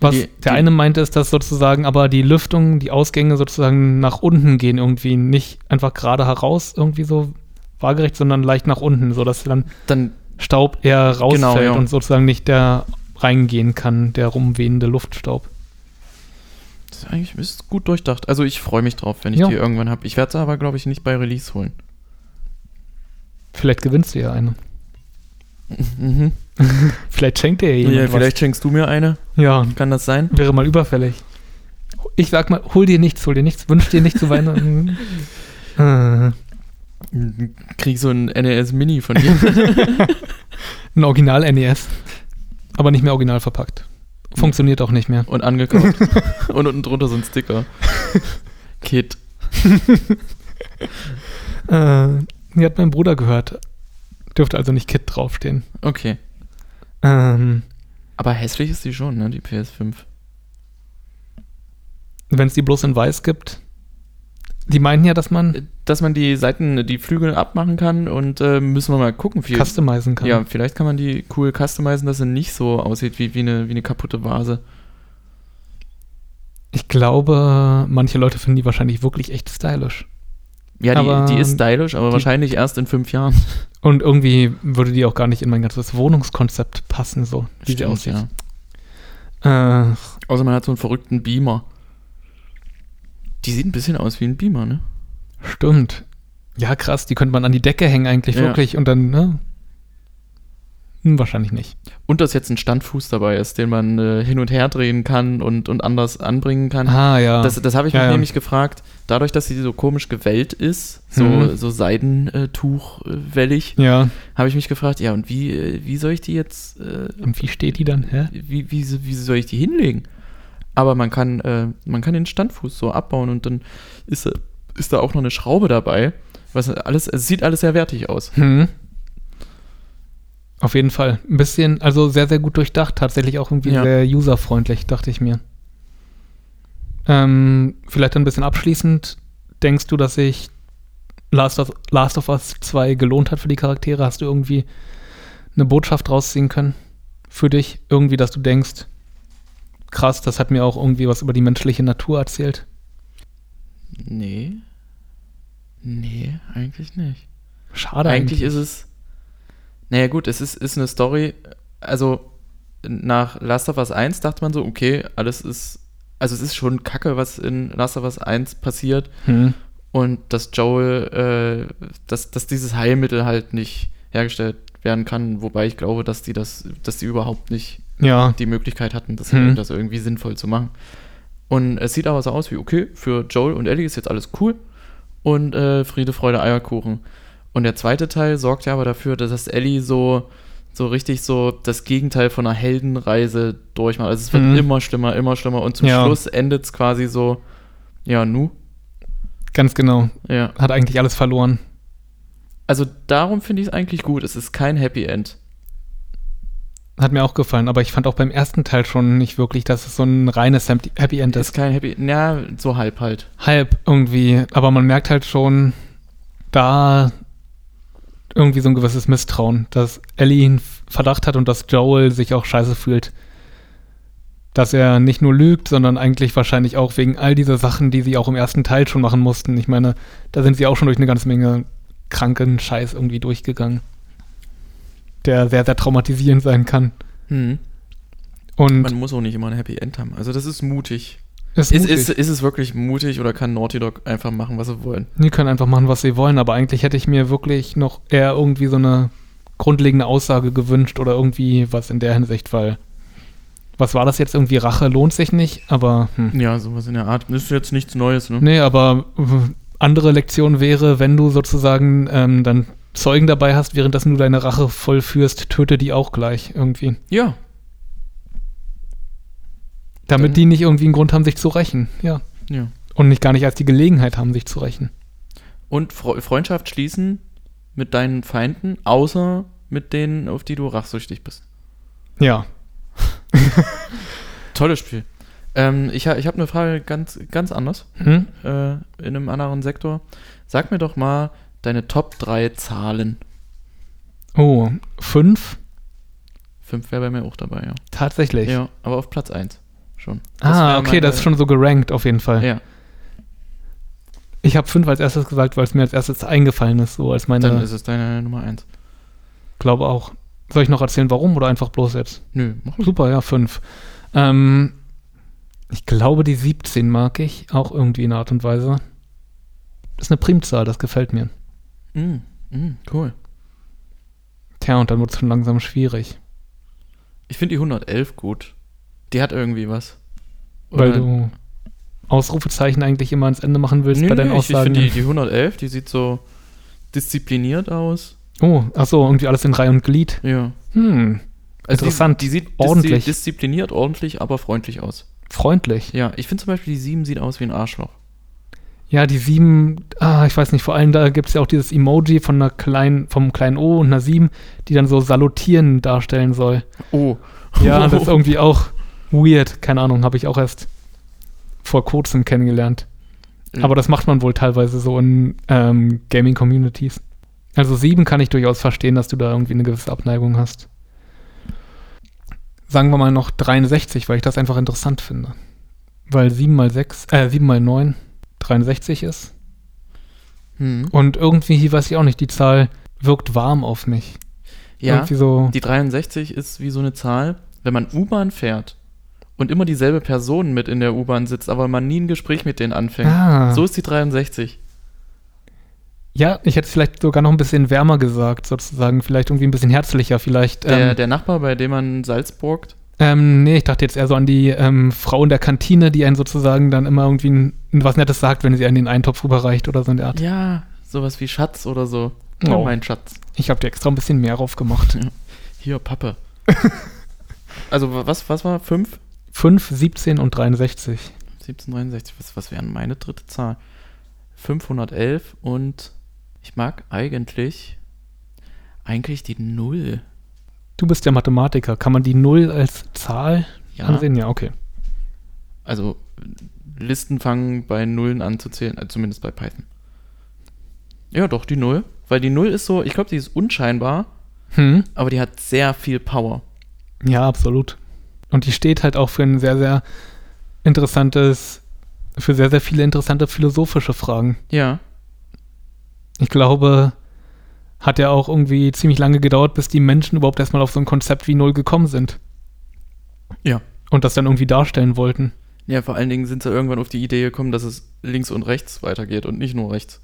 Was Die- der die- eine meinte, ist, dass sozusagen aber die Lüftung, die Ausgänge sozusagen nach unten gehen, irgendwie nicht einfach gerade heraus, irgendwie so waagerecht, sondern leicht nach unten, sodass dann Dann, Staub eher rausfällt Genau, ja. und sozusagen nicht der reingehen kann, der rumwehende Luftstaub. das ist eigentlich ist gut durchdacht. Also ich freue mich drauf, wenn ich Ja. die irgendwann habe. Ich werde sie aber, glaube ich, nicht bei Release holen. Vielleicht gewinnst du ja eine. Mhm. Vielleicht schenkt dir ja Ja, jemand vielleicht schenkst du mir eine. was. Ja, Kann das sein? wäre mal überfällig. Ich sag mal, hol dir nichts, hol dir nichts, wünsch dir nicht zu Weihnachten. Krieg so ein NES Mini von dir. ein Original-NES. Aber nicht mehr original verpackt. Funktioniert auch nicht mehr. und angekauft. und unten drunter so ein Sticker. Kit. Äh, die hat mein Bruder gehört. Dürfte also nicht Kit draufstehen. Okay. Ähm, Aber hässlich ist die schon, ne, die PS5. Wenn es die bloß in weiß gibt. Die meinten ja, dass man Dass man die Seiten, die Flügel abmachen kann und äh, müssen wir mal gucken. Wie, customizen kann. ja, vielleicht kann man die cool customizen, dass sie nicht so aussieht wie, wie, eine, wie eine kaputte Vase. Ich glaube, manche Leute finden die wahrscheinlich wirklich echt stylisch. Ja, die, Aber die ist stylisch, aber die- wahrscheinlich erst in fünf Jahren. Und irgendwie würde die auch gar nicht in mein ganzes Wohnungskonzept passen, so wie sie Stimmt, aussieht. ja. Äh, Außer man hat so einen verrückten Beamer. Die sieht ein bisschen aus wie ein Beamer, ne? stimmt. Ja, krass, die könnte man an die Decke hängen eigentlich Ja. wirklich und dann, ne? Hm, wahrscheinlich nicht. Und dass jetzt ein Standfuß dabei ist, den man äh, hin und her drehen kann und, und anders anbringen kann. Ah, ja. Das, das habe ich Ja, mich ja. nämlich gefragt, dadurch, dass sie so komisch gewellt ist, so, Mhm. so Seidentuch-wellig, ja. habe ich mich gefragt, ja, und wie, äh, wie soll ich die jetzt, äh, Und wie steht die dann? Hä? wie, wie, wie soll ich die hinlegen? Aber man kann, äh, man kann den Standfuß so abbauen und dann ist, da- ist da auch noch eine Schraube dabei. Was alles, es sieht alles sehr wertig aus. Hm. Auf jeden Fall. Ein bisschen, also sehr, sehr gut durchdacht. Tatsächlich auch irgendwie Ja. sehr userfreundlich, dachte ich mir. Ähm, vielleicht ein bisschen abschließend. Denkst du, dass sich Last of, Last of Us 2 gelohnt hat für die Charaktere? Hast du irgendwie eine Botschaft rausziehen können für dich? Irgendwie, dass du denkst, krass, das hat mir auch irgendwie was über die menschliche Natur erzählt? Nee. Nee, eigentlich nicht. Schade eigentlich ist es. Naja, gut, es ist, ist eine Story. Also, nach Last of Us 1 dachte man so, okay, alles ist. Also, es ist schon kacke, was in Last of Us 1 passiert. Hm. Und dass Joel, äh, dass, dass dieses Heilmittel halt nicht hergestellt werden kann. Wobei ich glaube, dass die das, dass die überhaupt nicht Ja. die Möglichkeit hatten, das, Hm. das irgendwie sinnvoll zu machen. Und es sieht aber so aus wie, okay, für Joel und Ellie ist jetzt alles cool und äh, Friede, Freude, Eierkuchen. Und der zweite Teil sorgt ja aber dafür, dass das Ellie so, so richtig so das Gegenteil von einer Heldenreise durchmacht. Also es wird Mhm. immer schlimmer, immer schlimmer und zum Ja. Schluss endet es quasi so, ja, nu. Ganz genau. Ja. Hat eigentlich alles verloren. Also darum finde ich es eigentlich gut. Es ist kein Happy End. Hat mir auch gefallen, aber ich fand auch beim ersten Teil schon nicht wirklich, dass es so ein reines Happy End ist ist. kein Happy Ja, so halb halt. Halb irgendwie, aber man merkt halt schon da irgendwie so ein gewisses Misstrauen, dass Ellie einen Verdacht hat und dass Joel sich auch scheiße fühlt. Dass er nicht nur lügt, sondern eigentlich wahrscheinlich auch wegen all dieser Sachen, die sie auch im ersten Teil schon machen mussten. Ich meine, da sind sie auch schon durch eine ganze Menge kranken Scheiß irgendwie durchgegangen. Der sehr, sehr traumatisierend sein kann. Hm. Und Man muss auch nicht immer ein Happy End haben. Also das ist mutig. ist Ist, ist, ist es wirklich mutig oder kann Naughty Dog einfach machen, was sie wollen? Die können einfach machen, was sie wollen, aber eigentlich hätte ich mir wirklich noch eher irgendwie so eine grundlegende Aussage gewünscht oder irgendwie was in der Hinsicht, weil was war das jetzt irgendwie? Rache lohnt sich nicht, aber hm. Ja, sowas in der Art. Das ist jetzt nichts Neues, ne? nee, aber andere Lektion wäre, wenn du sozusagen ähm, dann Zeugen dabei hast, währenddessen du deine Rache vollführst, töte die auch gleich irgendwie. Ja. Damit Dann- die nicht irgendwie einen Grund haben, sich zu rächen, ja. ja. Und nicht gar nicht als die Gelegenheit haben, sich zu rächen. Und Fre Freundschaft schließen mit deinen Feinden, außer mit denen, auf die du rachsüchtig bist. Ja. Tolles Spiel. Ähm, ich ich habe eine Frage ganz, ganz anders, Hm? äh, in einem anderen Sektor. Sag mir doch mal deine Top 3 Zahlen. Oh, fünf? Fünf wäre bei mir auch dabei, ja. Tatsächlich. Ja, aber auf Platz 1 schon. Das Ah, okay, das ist schon so gerankt auf jeden Fall. Ja, Ich habe fünf als erstes gesagt, weil es mir als erstes eingefallen ist, so als dann meine, ist es deine Nummer 1. glaube auch. Soll ich noch erzählen, warum oder einfach bloß jetzt? Nö, mach Super, ja, fünf. Ähm, ich glaube, die 17 mag ich auch irgendwie in einer Art und Weise. Das ist eine Primzahl, das gefällt mir. Mm, mm, cool. Tja, und dann wird es schon langsam schwierig. Ich finde die 111 gut. Die hat irgendwie was. Weil Oder- du Ausrufezeichen eigentlich immer ans Ende machen willst Nö, bei nö, deinen ich, ich Aussagen. finde die, die 111, die sieht so diszipliniert aus. oh, achso, irgendwie alles in Reihe und Glied. Ja. Hm, Also Interessant. Die, die sieht Ordentlich. Diszi diszipliniert, ordentlich, aber freundlich aus. freundlich. Ja, ich finde zum Beispiel die 7 sieht aus wie ein Arschloch. Ja, die sieben, ah, ich weiß nicht, vor allem da gibt es ja auch dieses Emoji von einer kleinen, vom kleinen O und einer sieben, die dann so salutieren darstellen soll. Oh. Ja, das ist irgendwie auch weird. Keine Ahnung, habe ich auch erst vor kurzem kennengelernt. Ja. Aber das macht man wohl teilweise so in ähm, Gaming-Communities. Also sieben kann ich durchaus verstehen, dass du da irgendwie eine gewisse Abneigung hast. Sagen wir mal noch 63, weil ich das einfach interessant finde. Weil 7 mal 6, äh, 7 mal 9 63 ist. Hm. Und irgendwie, weiß ich auch nicht, die Zahl wirkt warm auf mich. Ja, so. die 63 ist wie so eine Zahl, wenn man U-Bahn fährt und immer dieselbe Person mit in der U-Bahn sitzt, aber man nie ein Gespräch mit denen anfängt. Ah, So ist die 63. Ja, ich hätte es vielleicht sogar noch ein bisschen wärmer gesagt, sozusagen. Vielleicht irgendwie ein bisschen herzlicher, vielleicht. Der, ähm, der Nachbar, bei dem man Salz borgt. Ähm, nee, ich dachte jetzt eher so an die ähm, Frau in der Kantine, die einen sozusagen dann immer irgendwie ein, was Nettes sagt, wenn sie einen den Eintopf rüberreicht oder so in der Art. Ja, sowas wie Schatz oder so. Oh. Oh, mein Schatz. Ich habe dir extra ein bisschen mehr drauf gemacht. Hier, Pappe. also, wa- was, was war? 5? 5, 17 und 63. 1763. Was, was wäre meine dritte Zahl? 511 und ich mag eigentlich, eigentlich die Null. Du bist ja Mathematiker. Kann man die 0 als Zahl Ja. ansehen? Ja, okay. Also, Listen fangen bei Nullen an zu zählen, äh, zumindest bei Python. Ja, doch, die Null. Weil die Null ist so, ich glaube, die ist unscheinbar, Hm. aber die hat sehr viel Power. Ja, absolut. Und die steht halt auch für ein sehr, sehr interessantes, für sehr, sehr viele interessante philosophische Fragen. Ja. Ich glaube, hat ja auch irgendwie ziemlich lange gedauert, bis die Menschen überhaupt erstmal auf so ein Konzept wie Null gekommen sind. Ja. Und das dann irgendwie darstellen wollten. Ja, vor allen Dingen sind sie irgendwann auf die Idee gekommen, dass es links und rechts weitergeht und nicht nur rechts.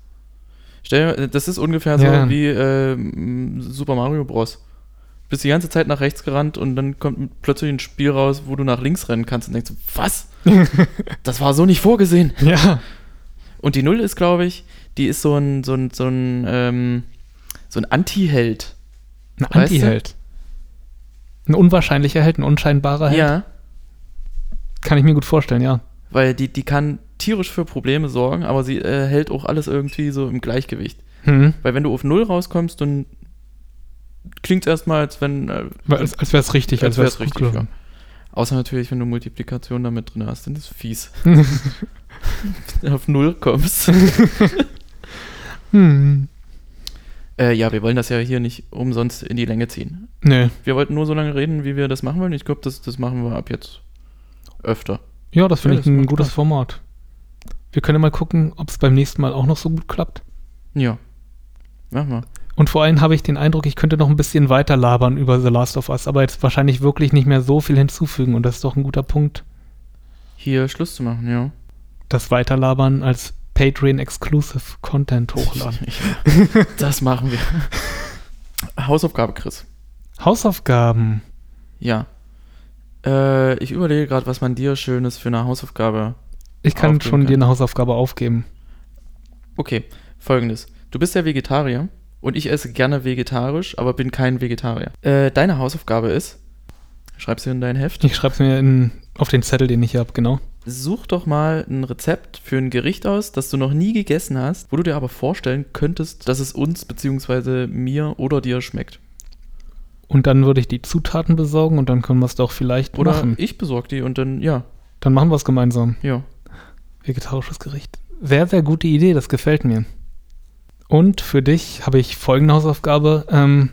Stell dir, das ist ungefähr so Ja. wie ähm, Super Mario Bros. Bist die ganze Zeit nach rechts gerannt und dann kommt plötzlich ein Spiel raus, wo du nach links rennen kannst und denkst, was? das war so nicht vorgesehen. Ja. Und die Null ist, glaube ich, die ist so ein, so ein, so ein, ähm, so ein Anti-Held. Ein? Anti-Held. Ein unwahrscheinlicher Held, ein unscheinbarer Held. Ja, Kann ich mir gut vorstellen, ja. weil die, die kann tierisch für Probleme sorgen, aber sie äh, hält auch alles irgendwie so im Gleichgewicht. Hm. Weil wenn du auf Null rauskommst, dann klingt es erstmal, als wenn. Äh, Als, als wäre es richtig, als, als wäre es richtig. richtig. Ja. Außer natürlich, wenn du Multiplikation damit drin hast, dann ist es fies. auf Null kommst. hm. Äh, ja, wir wollen das ja hier nicht umsonst in die Länge ziehen. Nee. Wir wollten nur so lange reden, wie wir das machen wollen. Ich glaube, das, das machen wir ab jetzt öfter. Ja, das finde Ja, ich das ein gutes Spaß. Format. Wir können ja mal gucken, ob es beim nächsten Mal auch noch so gut klappt. Ja. Machen wir. Und vor allem habe ich den Eindruck, ich könnte noch ein bisschen weiter labern über The Last of Us, aber jetzt wahrscheinlich wirklich nicht mehr so viel hinzufügen und das ist doch ein guter Punkt, Hier Schluss zu machen, ja. das Weiterlabern als Patreon-Exclusive Content hochladen. Das machen wir. Hausaufgabe, Chris. Hausaufgaben. Ja. Äh, ich überlege gerade, was man dir Schönes für eine Hausaufgabe. Ich kann schon kann. dir eine Hausaufgabe aufgeben. Okay, folgendes. Du bist ja Vegetarier und ich esse gerne vegetarisch, aber bin kein Vegetarier. Äh, deine Hausaufgabe ist, schreib's dir in dein Heft, Ich schreibe es mir in, auf den Zettel, den ich hier habe, genau. Such doch mal ein Rezept für ein Gericht aus, das du noch nie gegessen hast, wo du dir aber vorstellen könntest, dass es uns bzw. mir oder dir schmeckt. Und dann würde ich die Zutaten besorgen und dann können wir es doch vielleicht Oder machen. ich besorge die und dann, ja, Dann machen wir es gemeinsam. ja. Vegetarisches Gericht. Sehr, sehr gute Idee, das gefällt mir. Und für dich habe ich folgende Hausaufgabe. Ähm,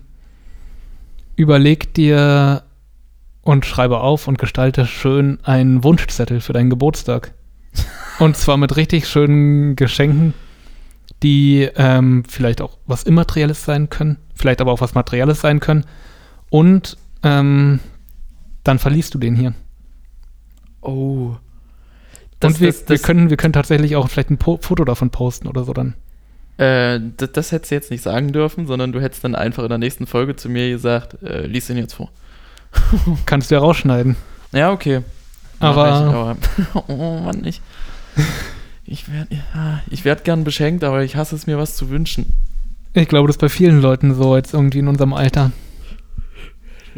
überleg dir und schreibe auf und gestalte schön einen Wunschzettel für deinen Geburtstag. Und zwar mit richtig schönen Geschenken, die ähm, vielleicht auch was Immaterielles sein können, vielleicht aber auch was Materielles sein können. Und ähm, dann verliest du den hier. Oh. und wir, wir, können, wir können tatsächlich auch vielleicht ein po Foto davon posten oder so dann. Äh, das, das hättest du jetzt nicht sagen dürfen, sondern du hättest dann einfach in der nächsten Folge zu mir gesagt, äh, lies den jetzt vor. Kannst du ja rausschneiden. Ja, okay. Aber- ich, aber oh Mann, ich, ich werde ja, ich werd gern beschenkt, aber ich hasse es mir, was zu wünschen. Ich glaube, das ist bei vielen Leuten so, jetzt irgendwie in unserem Alter.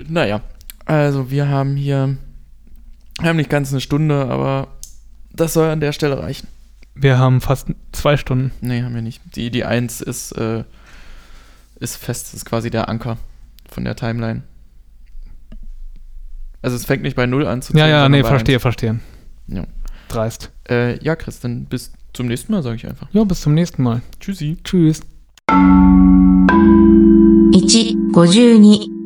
Naja, also wir haben hier, wir haben nicht ganz eine Stunde, aber das soll an der Stelle reichen. Wir haben fast zwei Stunden. Nee, haben wir nicht. Die, die 1 ist, äh, ist fest, ist quasi der Anker von der Timeline. Also es fängt nicht bei 0 an zu Ja, ja, sondern nee, verstehe, 1. verstehe. Ja. Dreist. Äh, ja, Chris, dann bis zum nächsten Mal, sage ich einfach. Ja, bis zum nächsten Mal. Tschüssi. Tschüss. 1、52